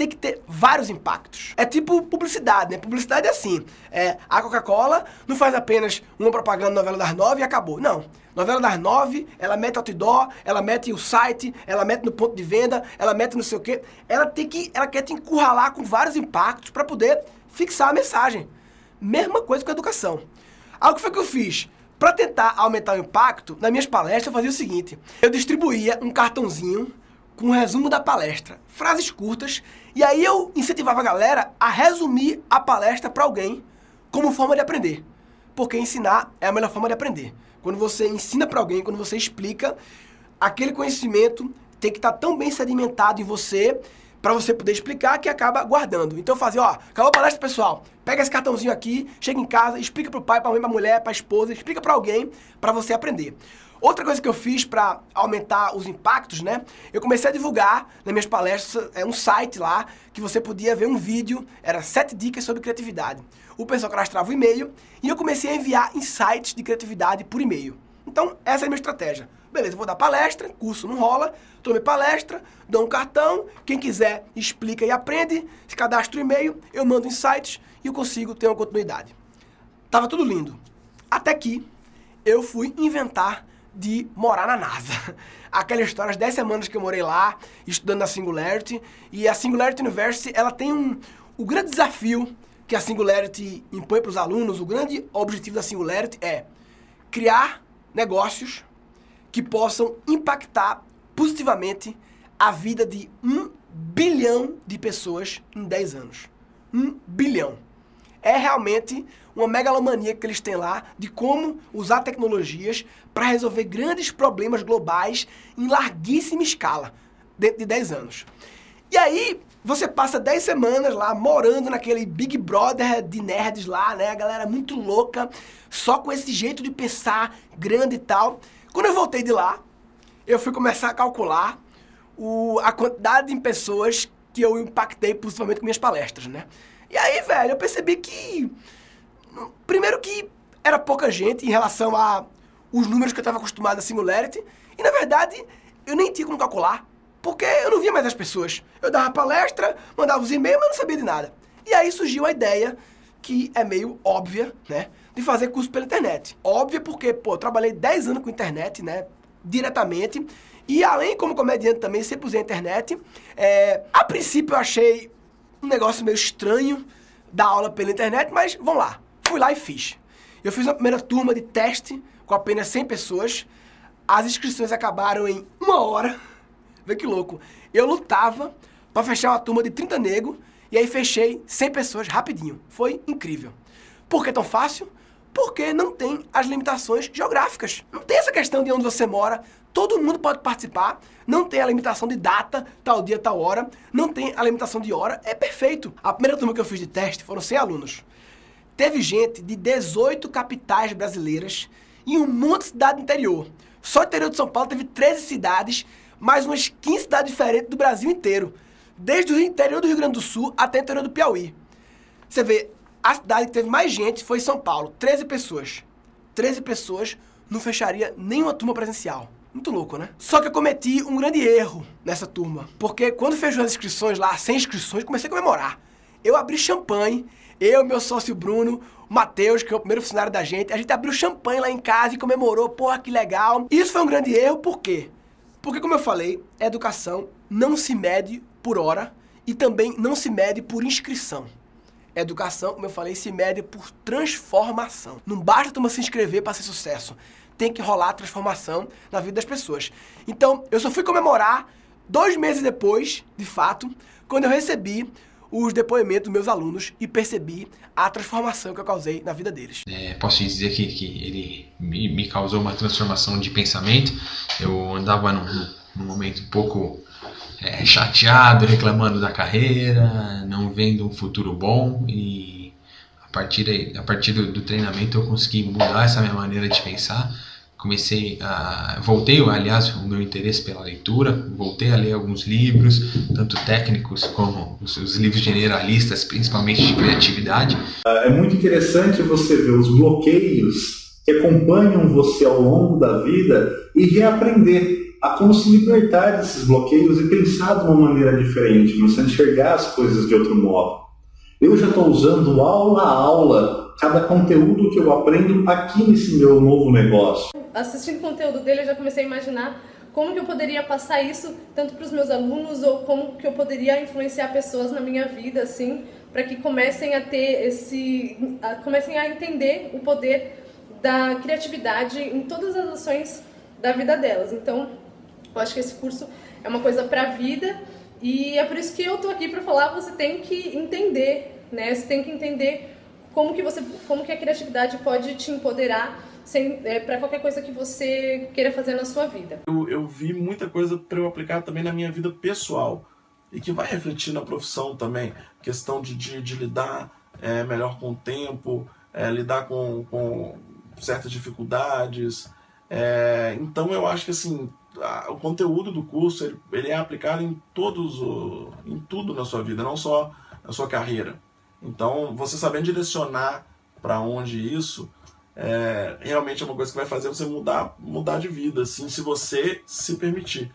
Speaker 1: tem que ter vários impactos. É tipo publicidade, né? Publicidade é assim. É, a Coca-Cola não faz apenas uma propaganda novela das nove e acabou. Não. Novela das nove, ela mete outdoor, ela mete o site, ela mete no ponto de venda, ela mete não sei o quê. Ela tem que, ela quer te encurralar com vários impactos para poder fixar a mensagem. Mesma coisa com a educação. Algo que foi que eu fiz? Para tentar aumentar o impacto, nas minhas palestras eu fazia o seguinte: eu distribuía um cartãozinho com um resumo da palestra, frases curtas, e aí eu incentivava a galera a resumir a palestra para alguém como forma de aprender. Porque ensinar é a melhor forma de aprender. Quando você ensina para alguém, quando você explica, aquele conhecimento tem que estar tá tão bem sedimentado em você para você poder explicar que acaba guardando. Então fazer, ó, acabou a palestra, pessoal. Pega esse cartãozinho aqui, chega em casa, explica pro pai, pra mãe, pra mulher, pra esposa, explica para alguém para você aprender. Outra coisa que eu fiz para aumentar os impactos, né? Eu comecei a divulgar nas minhas palestras é um site lá que você podia ver um vídeo, era sete dicas sobre criatividade. O pessoal cadastrava o e-mail e eu comecei a enviar insights de criatividade por e-mail. Então, essa é a minha estratégia. Beleza, vou dar palestra, curso não rola, tomei palestra, dou um cartão, quem quiser explica e aprende, se cadastra o e-mail, eu mando insights e eu consigo ter uma continuidade. Tava tudo lindo. Até que eu fui inventar de morar na NASA. Aquela história, as 10 semanas que eu morei lá, estudando na Singularity, e a Singularity University, ela tem um... O grande desafio que a Singularity impõe para os alunos, o grande objetivo da Singularity é criar negócios que possam impactar positivamente a vida de um bilhão de pessoas em 10 anos. Um bilhão. É realmente uma megalomania que eles têm lá de como usar tecnologias para resolver grandes problemas globais em larguíssima escala, dentro de 10 anos. E aí, você passa 10 semanas lá morando naquele Big Brother de nerds lá, né? A galera muito louca, só com esse jeito de pensar grande e tal. Quando eu voltei de lá, eu fui começar a calcular o, a quantidade de pessoas que eu impactei positivamente com minhas palestras, né? E aí, velho, eu percebi que. Primeiro que era pouca gente em relação a os números que eu estava acostumado a Singularity. E na verdade, eu nem tinha como calcular. Porque eu não via mais as pessoas. Eu dava palestra, mandava os e-mails, mas não sabia de nada. E aí surgiu a ideia, que é meio óbvia, né? De fazer curso pela internet. Óbvia porque, pô, eu trabalhei 10 anos com internet, né? Diretamente. E além como comediante também, sempre usei a internet. É, a princípio eu achei um negócio meio estranho dar aula pela internet, mas vamos lá. Fui lá e fiz. Eu fiz uma primeira turma de teste com apenas 100 pessoas. As inscrições acabaram em uma hora. Vê que louco. Eu lutava para fechar uma turma de 30 negros e aí fechei 100 pessoas rapidinho. Foi incrível. Por que tão fácil? Porque não tem as limitações geográficas. Não tem essa questão de onde você mora. Todo mundo pode participar. Não tem a limitação de data, tal dia, tal hora. Não tem a limitação de hora. É perfeito. A primeira turma que eu fiz de teste foram 100 alunos. Teve gente de 18 capitais brasileiras e um monte de cidade interior. Só o interior de São Paulo teve 13 cidades mais umas 15 cidades diferentes do Brasil inteiro. Desde o interior do Rio Grande do Sul até o interior do Piauí. Você vê, a cidade que teve mais gente foi São Paulo, 13 pessoas. 13 pessoas não fecharia nenhuma turma presencial. Muito louco, né? Só que eu cometi um grande erro nessa turma. Porque quando fechou as inscrições lá, sem inscrições, comecei a comemorar. Eu abri champanhe, eu, meu sócio Bruno, o Matheus, que é o primeiro funcionário da gente, a gente abriu champanhe lá em casa e comemorou, porra, que legal. Isso foi um grande erro, por quê? Porque, como eu falei, educação não se mede por hora e também não se mede por inscrição. Educação, como eu falei, se mede por transformação. Não basta a turma se inscrever para ser sucesso. Tem que rolar transformação na vida das pessoas. Então, eu só fui comemorar dois meses depois, de fato, quando eu recebi os depoimentos dos meus alunos e percebi a transformação que eu causei na vida deles.
Speaker 5: É, posso dizer que, que ele me, me, causou uma transformação de pensamento. Eu andava num, num momento um pouco é, chateado, reclamando da carreira, não vendo um futuro bom e a partir, a partir do, do treinamento eu consegui mudar essa minha maneira de pensar comecei a voltei aliás o meu interesse pela leitura voltei a ler alguns livros tanto técnicos como os, os, livros generalistas principalmente de criatividade.
Speaker 6: É muito interessante você ver os bloqueios que acompanham você ao longo da vida e reaprender a como se libertar desses bloqueios e pensar de uma maneira diferente começar a enxergar as coisas de outro modo. Eu já estou usando aula a aula cada conteúdo que eu aprendo aqui nesse meu novo negócio
Speaker 7: assistindo o conteúdo dele, eu já comecei a imaginar como que eu poderia passar isso tanto para os meus alunos ou como que eu poderia influenciar pessoas na minha vida, assim, para que comecem a ter esse, a, comecem a entender o poder da criatividade em todas as ações da vida delas. Então, eu acho que esse curso é uma coisa para a vida e é por isso que eu tô aqui para falar. Você tem que entender, né? Você tem que entender como que você, como que a criatividade pode te empoderar é, para qualquer coisa que você queira fazer na sua vida.
Speaker 8: Eu, eu vi muita coisa para eu aplicar também na minha vida pessoal e que vai refletir na profissão também. Questão de, de, de lidar é, melhor com o tempo, é, lidar com, com certas dificuldades. É, então eu acho que assim o conteúdo do curso ele, ele, é aplicado em todos o, em tudo na sua vida, não só na sua carreira. Então você sabendo direcionar para onde isso é, realmente é uma coisa que vai fazer você mudar, mudar de vida, assim, se você se permitir.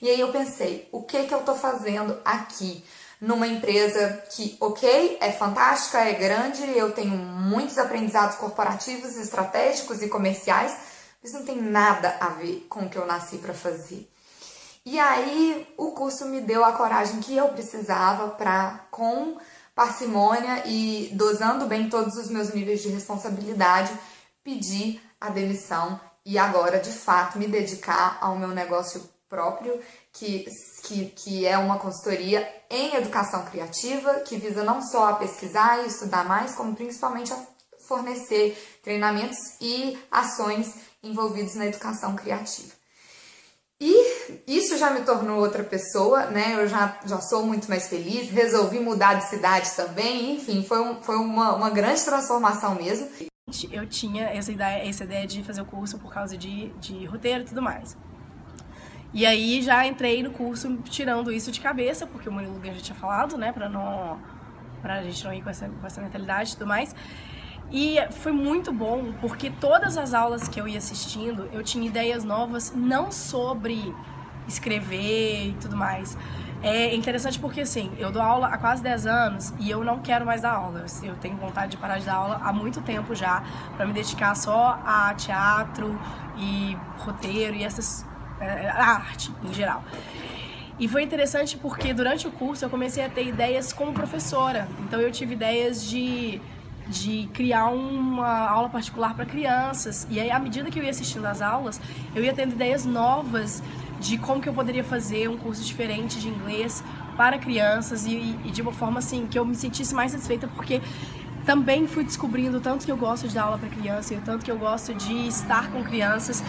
Speaker 9: E aí eu pensei, o que que eu tô fazendo aqui? Numa empresa que, ok, é fantástica, é grande, eu tenho muitos aprendizados corporativos, estratégicos e comerciais, mas não tem nada a ver com o que eu nasci para fazer. E aí o curso me deu a coragem que eu precisava para, com parcimônia e dosando bem todos os meus níveis de responsabilidade, pedir a demissão e agora de fato me dedicar ao meu negócio próprio, que, que, que é uma consultoria em educação criativa, que visa não só a pesquisar e estudar mais, como principalmente a fornecer treinamentos e ações envolvidos na educação criativa. E isso já me tornou outra pessoa, né? Eu já, já sou muito mais feliz, resolvi mudar de cidade também, enfim, foi, um, foi uma, uma grande transformação mesmo.
Speaker 10: Eu tinha essa ideia, essa ideia de fazer o curso por causa de, de roteiro e tudo mais. E aí já entrei no curso tirando isso de cabeça, porque o Murilo já tinha falado, né, pra, não, pra gente não ir com essa, com essa mentalidade e tudo mais. E foi muito bom, porque todas as aulas que eu ia assistindo, eu tinha ideias novas, não sobre escrever e tudo mais. É interessante porque, assim, eu dou aula há quase 10 anos e eu não quero mais dar aula. Eu tenho vontade de parar de dar aula há muito tempo já, para me dedicar só a teatro e roteiro e essas. É, a arte em geral. E foi interessante porque durante o curso eu comecei a ter ideias como professora. Então eu tive ideias de de criar uma aula particular para crianças. E aí, à medida que eu ia assistindo às aulas, eu ia tendo ideias novas de como que eu poderia fazer um curso diferente de inglês para crianças e, e de uma forma assim que eu me sentisse mais satisfeita porque também fui descobrindo o tanto que eu gosto de dar aula para criança e o tanto que eu gosto de estar com crianças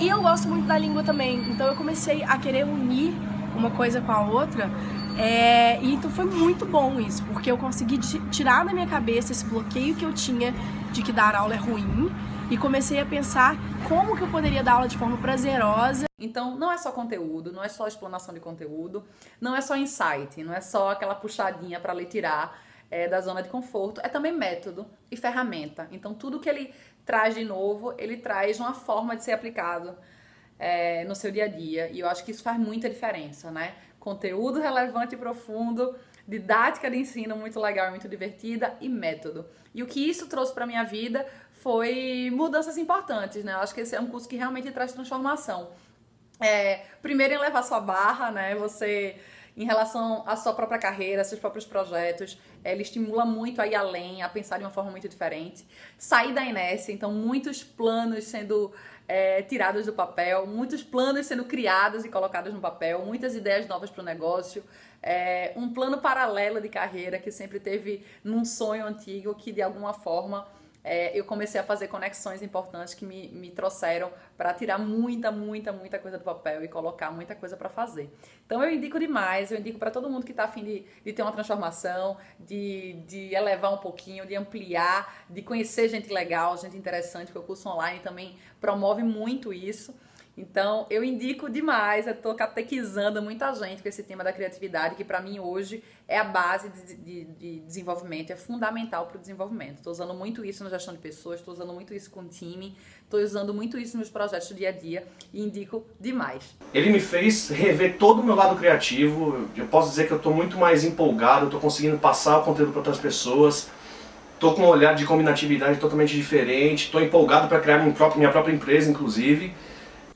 Speaker 10: e eu gosto muito da língua também. Então eu comecei a querer unir uma coisa com a outra é, então foi muito bom isso, porque eu consegui tirar da minha cabeça esse bloqueio que eu tinha de que dar aula é ruim e comecei a pensar como que eu poderia dar aula de forma prazerosa.
Speaker 11: Então, não é só conteúdo, não é só explanação de conteúdo, não é só insight, não é só aquela puxadinha para lhe tirar é, da zona de conforto, é também método e ferramenta. Então, tudo que ele traz de novo, ele traz uma forma de ser aplicado é, no seu dia a dia. E eu acho que isso faz muita diferença, né? Conteúdo relevante e profundo, didática de ensino muito legal e muito divertida e método. E o que isso trouxe para minha vida foi mudanças importantes, né? Eu acho que esse é um curso que realmente traz transformação. É, primeiro em levar sua barra, né? Você em relação à sua própria carreira, seus próprios projetos. Ele estimula muito a ir além, a pensar de uma forma muito diferente. Sair da inércia, então muitos planos sendo é, tirados do papel, muitos planos sendo criados e colocados no papel, muitas ideias novas para o negócio. É, um plano paralelo de carreira que sempre teve num sonho antigo que de alguma forma é, eu comecei a fazer conexões importantes que me, me trouxeram para tirar muita, muita, muita coisa do papel e colocar muita coisa para fazer. Então eu indico demais, eu indico para todo mundo que está afim de, de ter uma transformação, de, de elevar um pouquinho, de ampliar, de conhecer gente legal, gente interessante, porque o curso online também promove muito isso. Então, eu indico demais, eu tô catequizando muita gente com esse tema da criatividade, que para mim hoje é a base de, de, de desenvolvimento, é fundamental para o desenvolvimento. Estou usando muito isso na gestão de pessoas, estou usando muito isso com o time, estou usando muito isso nos projetos do dia a dia e indico demais.
Speaker 12: Ele me fez rever todo o meu lado criativo, eu posso dizer que eu estou muito mais empolgado, estou conseguindo passar o conteúdo para outras pessoas, estou com um olhar de combinatividade totalmente diferente, estou empolgado para criar minha própria, minha própria empresa, inclusive.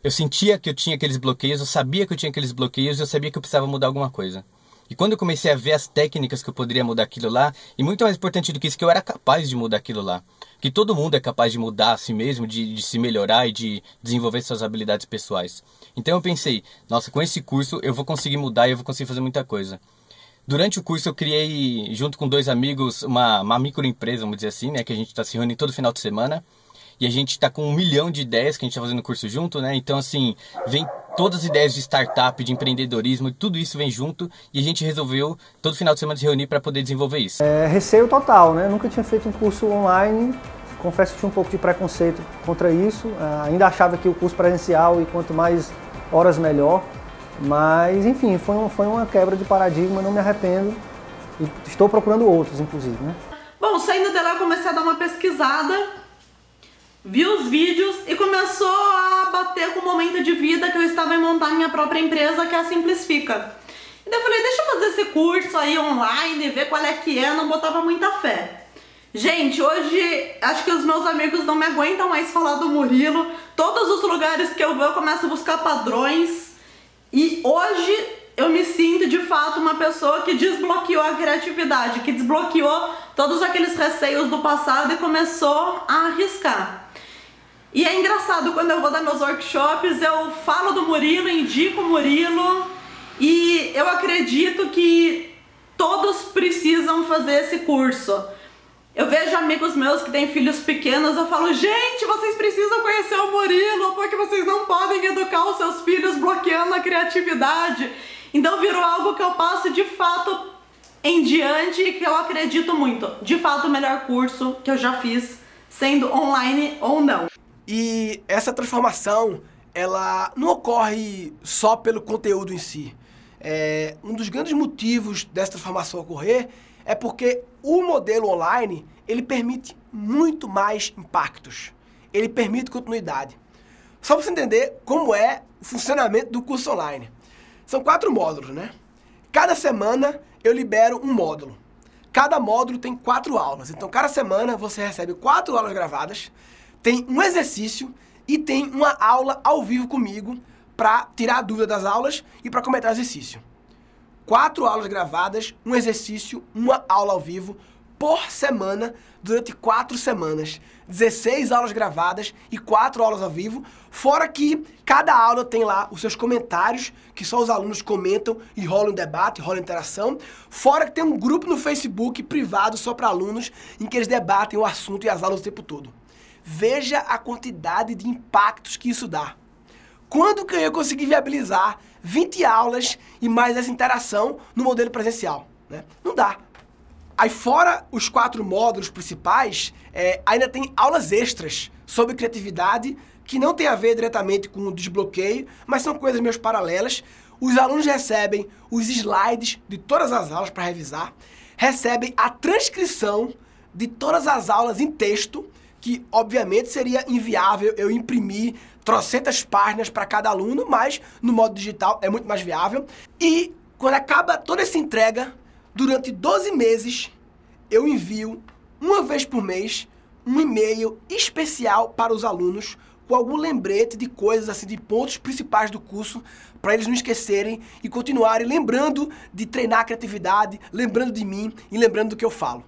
Speaker 13: Eu sentia que eu tinha aqueles bloqueios, eu sabia que eu tinha aqueles bloqueios, eu sabia que eu precisava mudar alguma coisa. E quando eu comecei a ver as técnicas que eu poderia mudar aquilo lá, e muito mais importante do que isso, que eu era capaz de mudar aquilo lá. Que todo mundo é capaz de mudar a si mesmo, de, de se melhorar e de desenvolver suas habilidades pessoais. Então eu pensei, nossa, com esse curso eu vou conseguir mudar e eu vou conseguir fazer muita coisa. Durante o curso eu criei, junto com dois amigos, uma, uma microempresa, vamos dizer assim, né? Que a gente está se reunindo todo final de semana e a gente está com um milhão de ideias que a gente está fazendo curso junto, né? Então, assim, vem todas as ideias de startup, de empreendedorismo, tudo isso vem junto e a gente resolveu todo final de semana se reunir para poder desenvolver isso.
Speaker 14: É, receio total, né? Nunca tinha feito um curso online, confesso que tinha um pouco de preconceito contra isso, uh, ainda achava que o curso presencial e quanto mais horas melhor, mas enfim, foi, um, foi uma quebra de paradigma, não me arrependo e estou procurando outros, inclusive, né?
Speaker 15: Bom, saindo dela eu comecei a dar uma pesquisada vi os vídeos e começou a bater com o momento de vida que eu estava em montar minha própria empresa, que é a Simplifica. E daí eu falei, deixa eu fazer esse curso aí online, ver qual é que é, não botava muita fé. Gente, hoje acho que os meus amigos não me aguentam mais falar do Murilo. Todos os lugares que eu vou eu começo a buscar padrões. E hoje eu me sinto de fato uma pessoa que desbloqueou a criatividade, que desbloqueou todos aqueles receios do passado e começou a arriscar. E é engraçado, quando eu vou dar meus workshops, eu falo do Murilo, indico o Murilo e eu acredito que todos precisam fazer esse curso. Eu vejo amigos meus que têm filhos pequenos, eu falo, gente, vocês precisam conhecer o Murilo, porque vocês não podem educar os seus filhos bloqueando a criatividade. Então virou algo que eu passo de fato em diante e que eu acredito muito. De fato, o melhor curso que eu já fiz, sendo online ou não.
Speaker 1: E essa transformação, ela não ocorre só pelo conteúdo em si. É, um dos grandes motivos dessa transformação ocorrer é porque o modelo online, ele permite muito mais impactos. Ele permite continuidade. Só para você entender como é o funcionamento do curso online. São quatro módulos, né? Cada semana eu libero um módulo. Cada módulo tem quatro aulas. Então, cada semana você recebe quatro aulas gravadas, tem um exercício e tem uma aula ao vivo comigo para tirar a dúvida das aulas e para comentar o exercício quatro aulas gravadas, um exercício, uma aula ao vivo por semana durante quatro semanas. 16 aulas gravadas e quatro aulas ao vivo, fora que cada aula tem lá os seus comentários, que só os alunos comentam e rola um debate, rola interação, fora que tem um grupo no Facebook privado só para alunos, em que eles debatem o assunto e as aulas o tempo todo. Veja a quantidade de impactos que isso dá. Quando que eu ia conseguir viabilizar 20 aulas e mais essa interação no modelo presencial? Né? Não dá. Aí fora os quatro módulos principais, é, ainda tem aulas extras sobre criatividade que não tem a ver diretamente com o desbloqueio, mas são coisas meio paralelas. Os alunos recebem os slides de todas as aulas para revisar, recebem a transcrição de todas as aulas em texto, que obviamente seria inviável eu imprimir trocentas páginas para cada aluno, mas no modo digital é muito mais viável. E quando acaba toda essa entrega, durante 12 meses, eu envio uma vez por mês um e-mail especial para os alunos com algum lembrete de coisas assim, de pontos principais do curso, para eles não esquecerem e continuarem lembrando de treinar a criatividade, lembrando de mim e lembrando do que eu falo.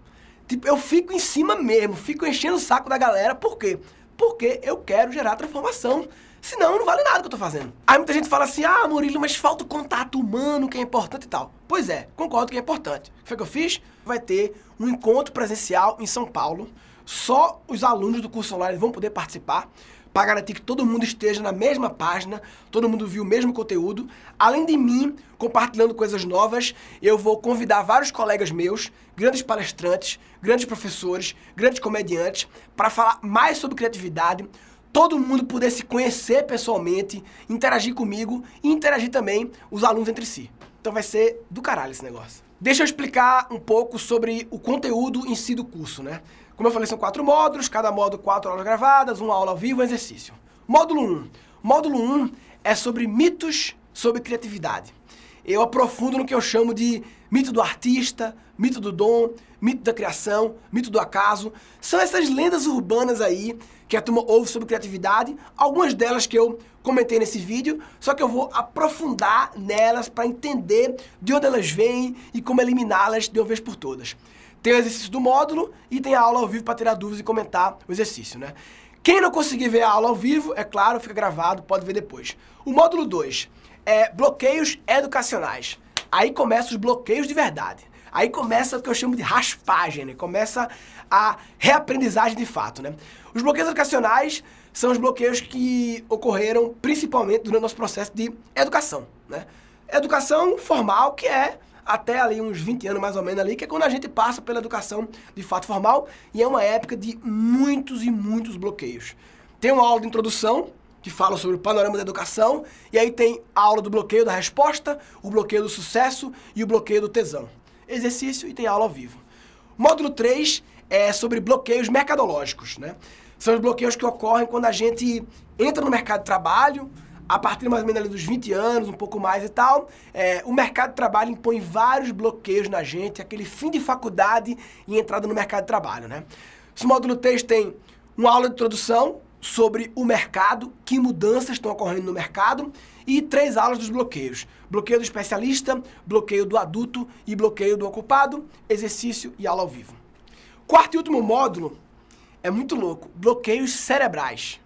Speaker 1: Tipo, eu fico em cima mesmo, fico enchendo o saco da galera, por quê? porque eu quero gerar transformação. Senão não vale nada que eu tô fazendo. Aí muita gente fala assim, ah, Murilo, mas falta o contato humano que é importante e tal. Pois é, concordo que é importante. O que foi que eu fiz? Vai ter um encontro presencial em São Paulo. Só os alunos do curso online vão poder participar para garantir que todo mundo esteja na mesma página, todo mundo viu o mesmo conteúdo. Além de mim, compartilhando coisas novas, eu vou convidar vários colegas meus, grandes palestrantes, grandes professores, grandes comediantes, para falar mais sobre criatividade, todo mundo poder se conhecer pessoalmente, interagir comigo e interagir também os alunos entre si. Então vai ser do caralho esse negócio. Deixa eu explicar um pouco sobre o conteúdo em si do curso, né? Como eu falei, são quatro módulos, cada módulo quatro aulas gravadas, uma aula ao vivo, um exercício. Módulo 1. Um. Módulo 1 um é sobre mitos sobre criatividade. Eu aprofundo no que eu chamo de mito do artista, mito do dom, mito da criação, mito do acaso. São essas lendas urbanas aí que a turma ouve sobre criatividade, algumas delas que eu comentei nesse vídeo, só que eu vou aprofundar nelas para entender de onde elas vêm e como eliminá-las de uma vez por todas. Tem o exercício do módulo e tem a aula ao vivo para tirar dúvidas e comentar o exercício, né? Quem não conseguir ver a aula ao vivo, é claro, fica gravado, pode ver depois. O módulo 2 é bloqueios educacionais. Aí começam os bloqueios de verdade. Aí começa o que eu chamo de raspagem, né? Começa a reaprendizagem de fato, né? Os bloqueios educacionais são os bloqueios que ocorreram principalmente durante o nosso processo de educação, né? Educação formal, que é até ali uns 20 anos mais ou menos ali, que é quando a gente passa pela educação de fato formal e é uma época de muitos e muitos bloqueios. Tem uma aula de introdução que fala sobre o panorama da educação e aí tem a aula do bloqueio da resposta, o bloqueio do sucesso e o bloqueio do tesão. Exercício e tem aula ao vivo. Módulo 3 é sobre bloqueios mercadológicos, né? São os bloqueios que ocorrem quando a gente entra no mercado de trabalho, a partir mais ou menos dos 20 anos, um pouco mais e tal, é, o mercado de trabalho impõe vários bloqueios na gente, aquele fim de faculdade e entrada no mercado de trabalho, né? Esse módulo 3 tem uma aula de introdução sobre o mercado, que mudanças estão ocorrendo no mercado, e três aulas dos bloqueios. Bloqueio do especialista, bloqueio do adulto e bloqueio do ocupado, exercício e aula ao vivo. Quarto e último módulo é muito louco, bloqueios cerebrais.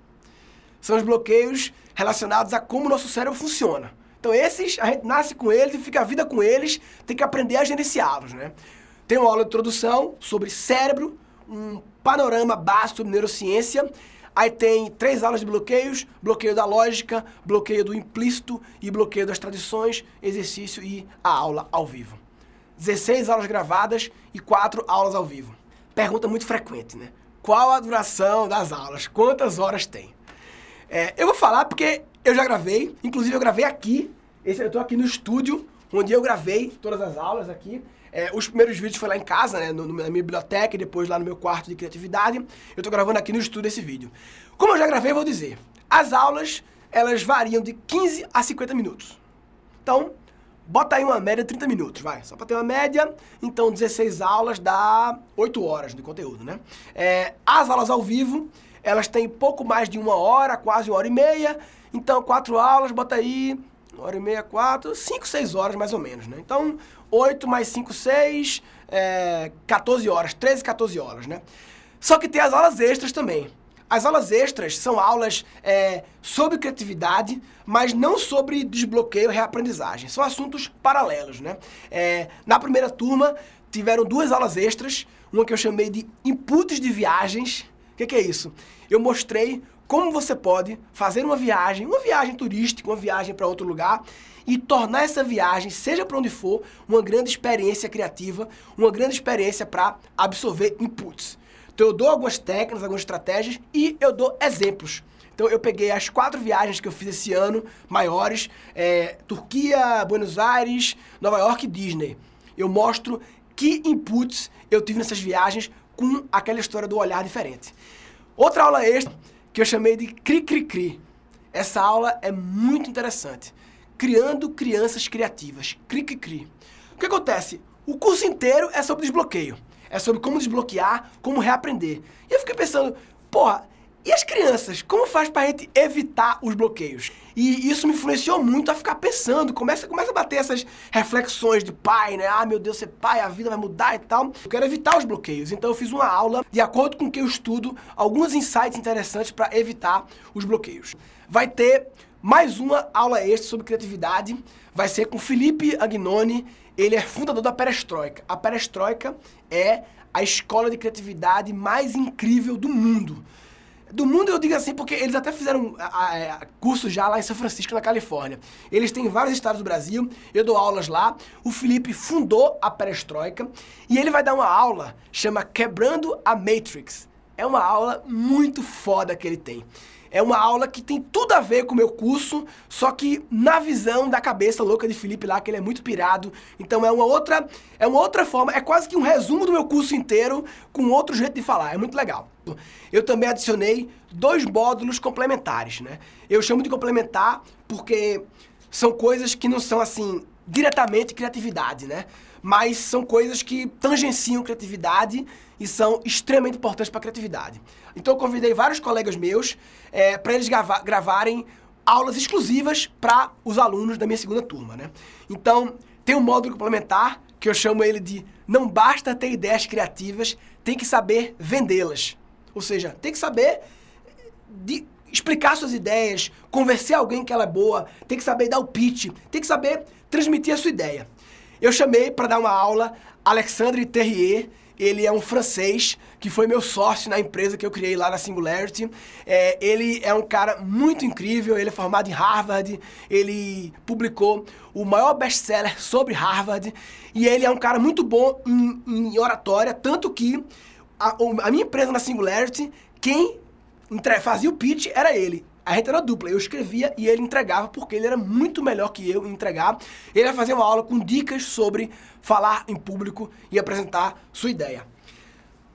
Speaker 1: são os bloqueios relacionados a como o nosso cérebro funciona. Então esses, a gente nasce com eles e fica a vida com eles, tem que aprender a gerenciá-los, né? Tem uma aula de introdução sobre cérebro, um panorama básico sobre neurociência. Aí tem três aulas de bloqueios, bloqueio da lógica, bloqueio do implícito e bloqueio das tradições, exercício e a aula ao vivo. 16 aulas gravadas e 4 aulas ao vivo. Pergunta muito frequente, né? Qual a duração das aulas? Quantas horas tem? É, eu vou falar porque eu já gravei, inclusive eu gravei aqui, esse, eu estou aqui no estúdio, onde eu gravei todas as aulas aqui. É, os primeiros vídeos foi lá em casa, né, no, na minha biblioteca e depois lá no meu quarto de criatividade. Eu estou gravando aqui no estúdio esse vídeo. Como eu já gravei, eu vou dizer. As aulas, elas variam de 15 a 50 minutos. Então, bota aí uma média de 30 minutos, vai. Só para ter uma média, então 16 aulas dá 8 horas de conteúdo, né? É, as aulas ao vivo, elas têm pouco mais de uma hora, quase uma hora e meia. Então, quatro aulas, bota aí uma hora e meia, quatro, cinco, seis horas mais ou menos, né? Então, oito mais cinco, seis, é, 14 horas, 13, 14 horas, né? Só que tem as aulas extras também. As aulas extras são aulas é, sobre criatividade, mas não sobre desbloqueio e reaprendizagem. São assuntos paralelos, né? É, na primeira turma, tiveram duas aulas extras, uma que eu chamei de inputs de viagens. O que, que é isso? Eu mostrei como você pode fazer uma viagem, uma viagem turística, uma viagem para outro lugar e tornar essa viagem, seja para onde for, uma grande experiência criativa, uma grande experiência para absorver inputs. Então eu dou algumas técnicas, algumas estratégias e eu dou exemplos. Então eu peguei as quatro viagens que eu fiz esse ano, maiores, é, Turquia, Buenos Aires, Nova York e Disney. Eu mostro que inputs eu tive nessas viagens com aquela história do olhar diferente. Outra aula extra que eu chamei de Cri Cri Cri. Essa aula é muito interessante. Criando crianças criativas. Cri Cri Cri. O que acontece? O curso inteiro é sobre desbloqueio. É sobre como desbloquear, como reaprender. E eu fiquei pensando, porra, e as crianças, como faz pra gente evitar os bloqueios? E isso me influenciou muito a ficar pensando, começa, começa a bater essas reflexões de pai, né? Ah, meu Deus, ser pai, a vida vai mudar e tal. Eu quero evitar os bloqueios, então eu fiz uma aula de acordo com que eu estudo, alguns insights interessantes para evitar os bloqueios. Vai ter mais uma aula extra sobre criatividade, vai ser com Felipe Agnoni, ele é fundador da Perestroika. A Perestroika é a escola de criatividade mais incrível do mundo. Do mundo eu digo assim porque eles até fizeram a, a, curso já lá em São Francisco, na Califórnia. Eles têm vários estados do Brasil, eu dou aulas lá. O Felipe fundou a Perestroika e ele vai dar uma aula, chama Quebrando a Matrix. É uma aula muito foda que ele tem. É uma aula que tem tudo a ver com o meu curso, só que na visão da cabeça louca de Felipe lá, que ele é muito pirado. Então é uma outra, é uma outra forma, é quase que um resumo do meu curso inteiro com outro jeito de falar. É muito legal. Eu também adicionei dois módulos complementares, né? Eu chamo de complementar porque são coisas que não são assim diretamente criatividade, né? Mas são coisas que tangenciam criatividade e são extremamente importantes para a criatividade. Então eu convidei vários colegas meus é, para eles grava gravarem aulas exclusivas para os alunos da minha segunda turma, né? Então tem um módulo complementar que eu chamo ele de não basta ter ideias criativas, tem que saber vendê-las. Ou seja, tem que saber de explicar suas ideias, convencer alguém que ela é boa, tem que saber dar o pitch, tem que saber transmitir a sua ideia. Eu chamei para dar uma aula Alexandre Terrier, ele é um francês que foi meu sócio na empresa que eu criei lá na Singularity. É, ele é um cara muito incrível, ele é formado em Harvard, ele publicou o maior best-seller sobre Harvard e ele é um cara muito bom em, em oratória, tanto que a, a, minha empresa na Singularity, quem fazia o pitch era ele. A gente era dupla, eu escrevia e ele entregava porque ele era muito melhor que eu em entregar. Ele ia fazer uma aula com dicas sobre falar em público e apresentar sua ideia.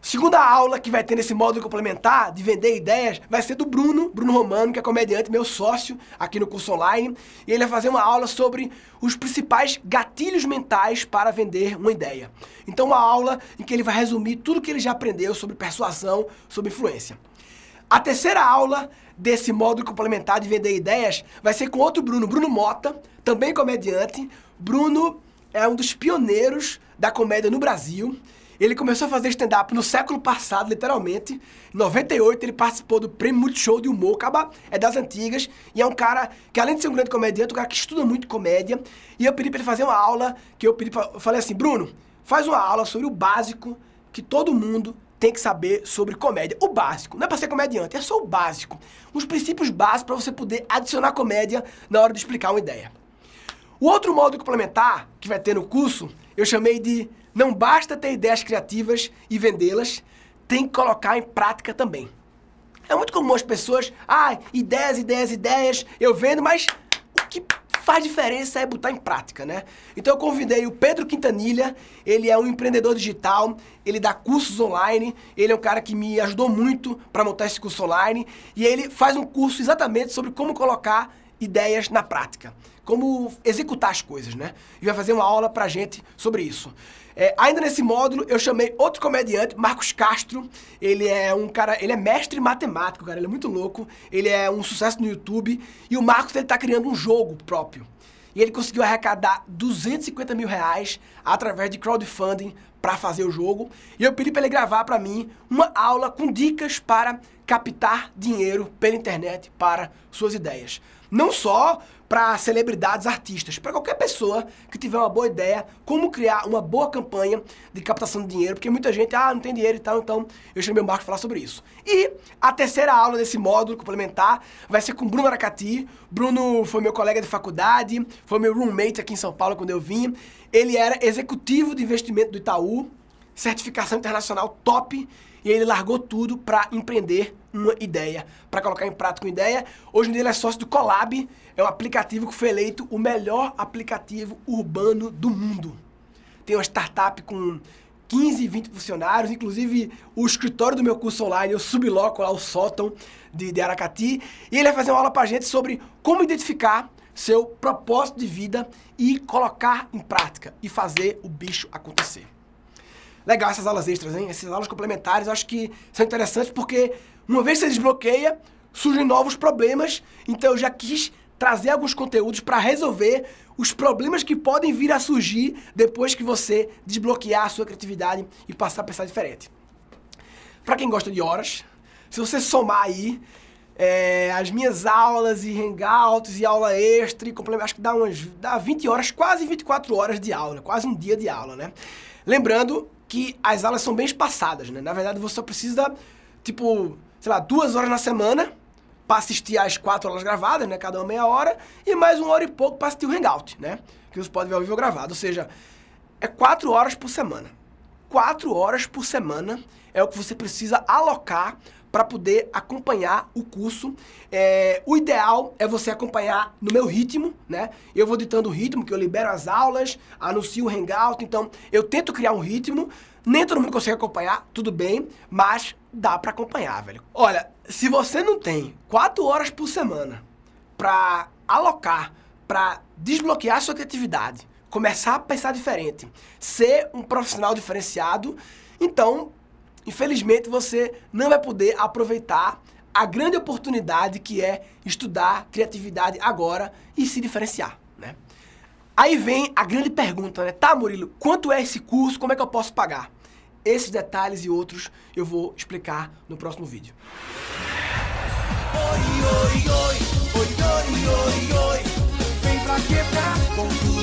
Speaker 1: Segunda aula que vai ter nesse módulo complementar de vender ideias vai ser do Bruno, Bruno Romano, que é comediante, meu sócio aqui no curso online. E ele vai fazer uma aula sobre os principais gatilhos mentais para vender uma ideia. Então, uma aula em que ele vai resumir tudo que ele já aprendeu sobre persuasão, sobre influência. A terceira aula desse módulo complementar de vender ideias vai ser com outro Bruno, Bruno Mota, também comediante. Bruno é um dos pioneiros da comédia no Brasil. Ele começou a fazer stand-up no século passado, literalmente. Em 98, ele participou do Prêmio Multishow de Humor. Caba é das antigas. E é um cara que, além de ser um grande comediante, é um cara que estuda muito comédia. E eu pedi pra ele fazer uma aula, que eu pedi pra, eu falei assim, Bruno, faz uma aula sobre o básico que todo mundo tem que saber sobre comédia. O básico. Não é pra ser comediante, é só o básico. Os princípios básicos para você poder adicionar comédia na hora de explicar uma ideia. O outro modo complementar que vai ter no curso, eu chamei de não basta ter ideias criativas e vendê-las, tem que colocar em prática também. É muito comum as pessoas, ah, ideias, ideias, ideias, eu vendo, mas o que faz diferença é botar em prática, né? Então eu convidei o Pedro Quintanilha, ele é um empreendedor digital, ele dá cursos online, ele é um cara que me ajudou muito para montar esse curso online e ele faz um curso exatamente sobre como colocar ideias na prática, como executar as coisas, né? E vai fazer uma aula pra gente sobre isso. É, ainda nesse módulo, eu chamei outro comediante, Marcos Castro. Ele é um cara, ele é mestre matemático, cara, ele é muito louco. Ele é um sucesso no YouTube. E o Marcos, ele tá criando um jogo próprio. E ele conseguiu arrecadar 250 mil reais através de crowdfunding para fazer o jogo. E eu pedi para ele gravar para mim uma aula com dicas para captar dinheiro pela internet para suas ideias. Não só para celebridades artistas, para qualquer pessoa que tiver uma boa ideia, como criar uma boa campanha de captação de dinheiro, porque muita gente, ah, não tem dinheiro e tal, então eu chamei o Marcos para falar sobre isso. E a terceira aula desse módulo complementar vai ser com Bruno Aracati. Bruno foi meu colega de faculdade, foi meu roommate aqui em São Paulo quando eu vim. Ele era executivo de investimento do Itaú, certificação internacional top, e ele largou tudo para empreender uma ideia, para colocar em prática uma ideia. Hoje em dia ele é sócio do Colab, é um aplicativo que foi eleito o melhor aplicativo urbano do mundo. Tem uma startup com 15, 20 funcionários, inclusive o escritório do meu curso online, eu subloco lá o sótão de, de Aracati, e ele vai fazer uma aula pra gente sobre como identificar seu propósito de vida e colocar em prática e fazer o bicho acontecer. Legal essas aulas extras, hein? Essas aulas complementares acho que são interessantes porque uma vez que você desbloqueia, surgem novos problemas, então eu já quis trazer alguns conteúdos para resolver os problemas que podem vir a surgir depois que você desbloquear a sua criatividade e passar a pensar diferente. Para quem gosta de horas, se você somar aí é, as minhas aulas e hangouts e aula extra, e acho que dá umas dá 20 horas, quase 24 horas de aula, quase um dia de aula, né? Lembrando que as aulas são bem espaçadas, né? Na verdade, você só precisa, tipo, sei lá, duas horas na semana para assistir as quatro aulas gravadas, né? Cada uma meia hora, e mais uma hora e pouco para assistir o Hangout, né? Que você pode ver ao vivo gravado. Ou seja, é quatro horas por semana. Quatro horas por semana é o que você precisa alocar para poder acompanhar o curso. É, o ideal é você acompanhar no meu ritmo, né? Eu vou ditando o ritmo, que eu libero as aulas, anuncio o Hangout, então eu tento criar um ritmo. Nem todo mundo consegue acompanhar, tudo bem, mas dá para acompanhar, velho. Olha, se você não tem quatro horas por semana para alocar, para desbloquear sua criatividade, começar a pensar diferente, ser um profissional diferenciado, então, infelizmente, você não vai poder aproveitar a grande oportunidade que é estudar criatividade agora e se diferenciar, né? Aí vem a grande pergunta, né? Tá, Murilo, quanto é esse curso? Como é que eu posso pagar? Esses detalhes e outros eu vou explicar no próximo vídeo. Oi, oi, oi, oi, oi, oi, oi, vem pra quebrar com tudo.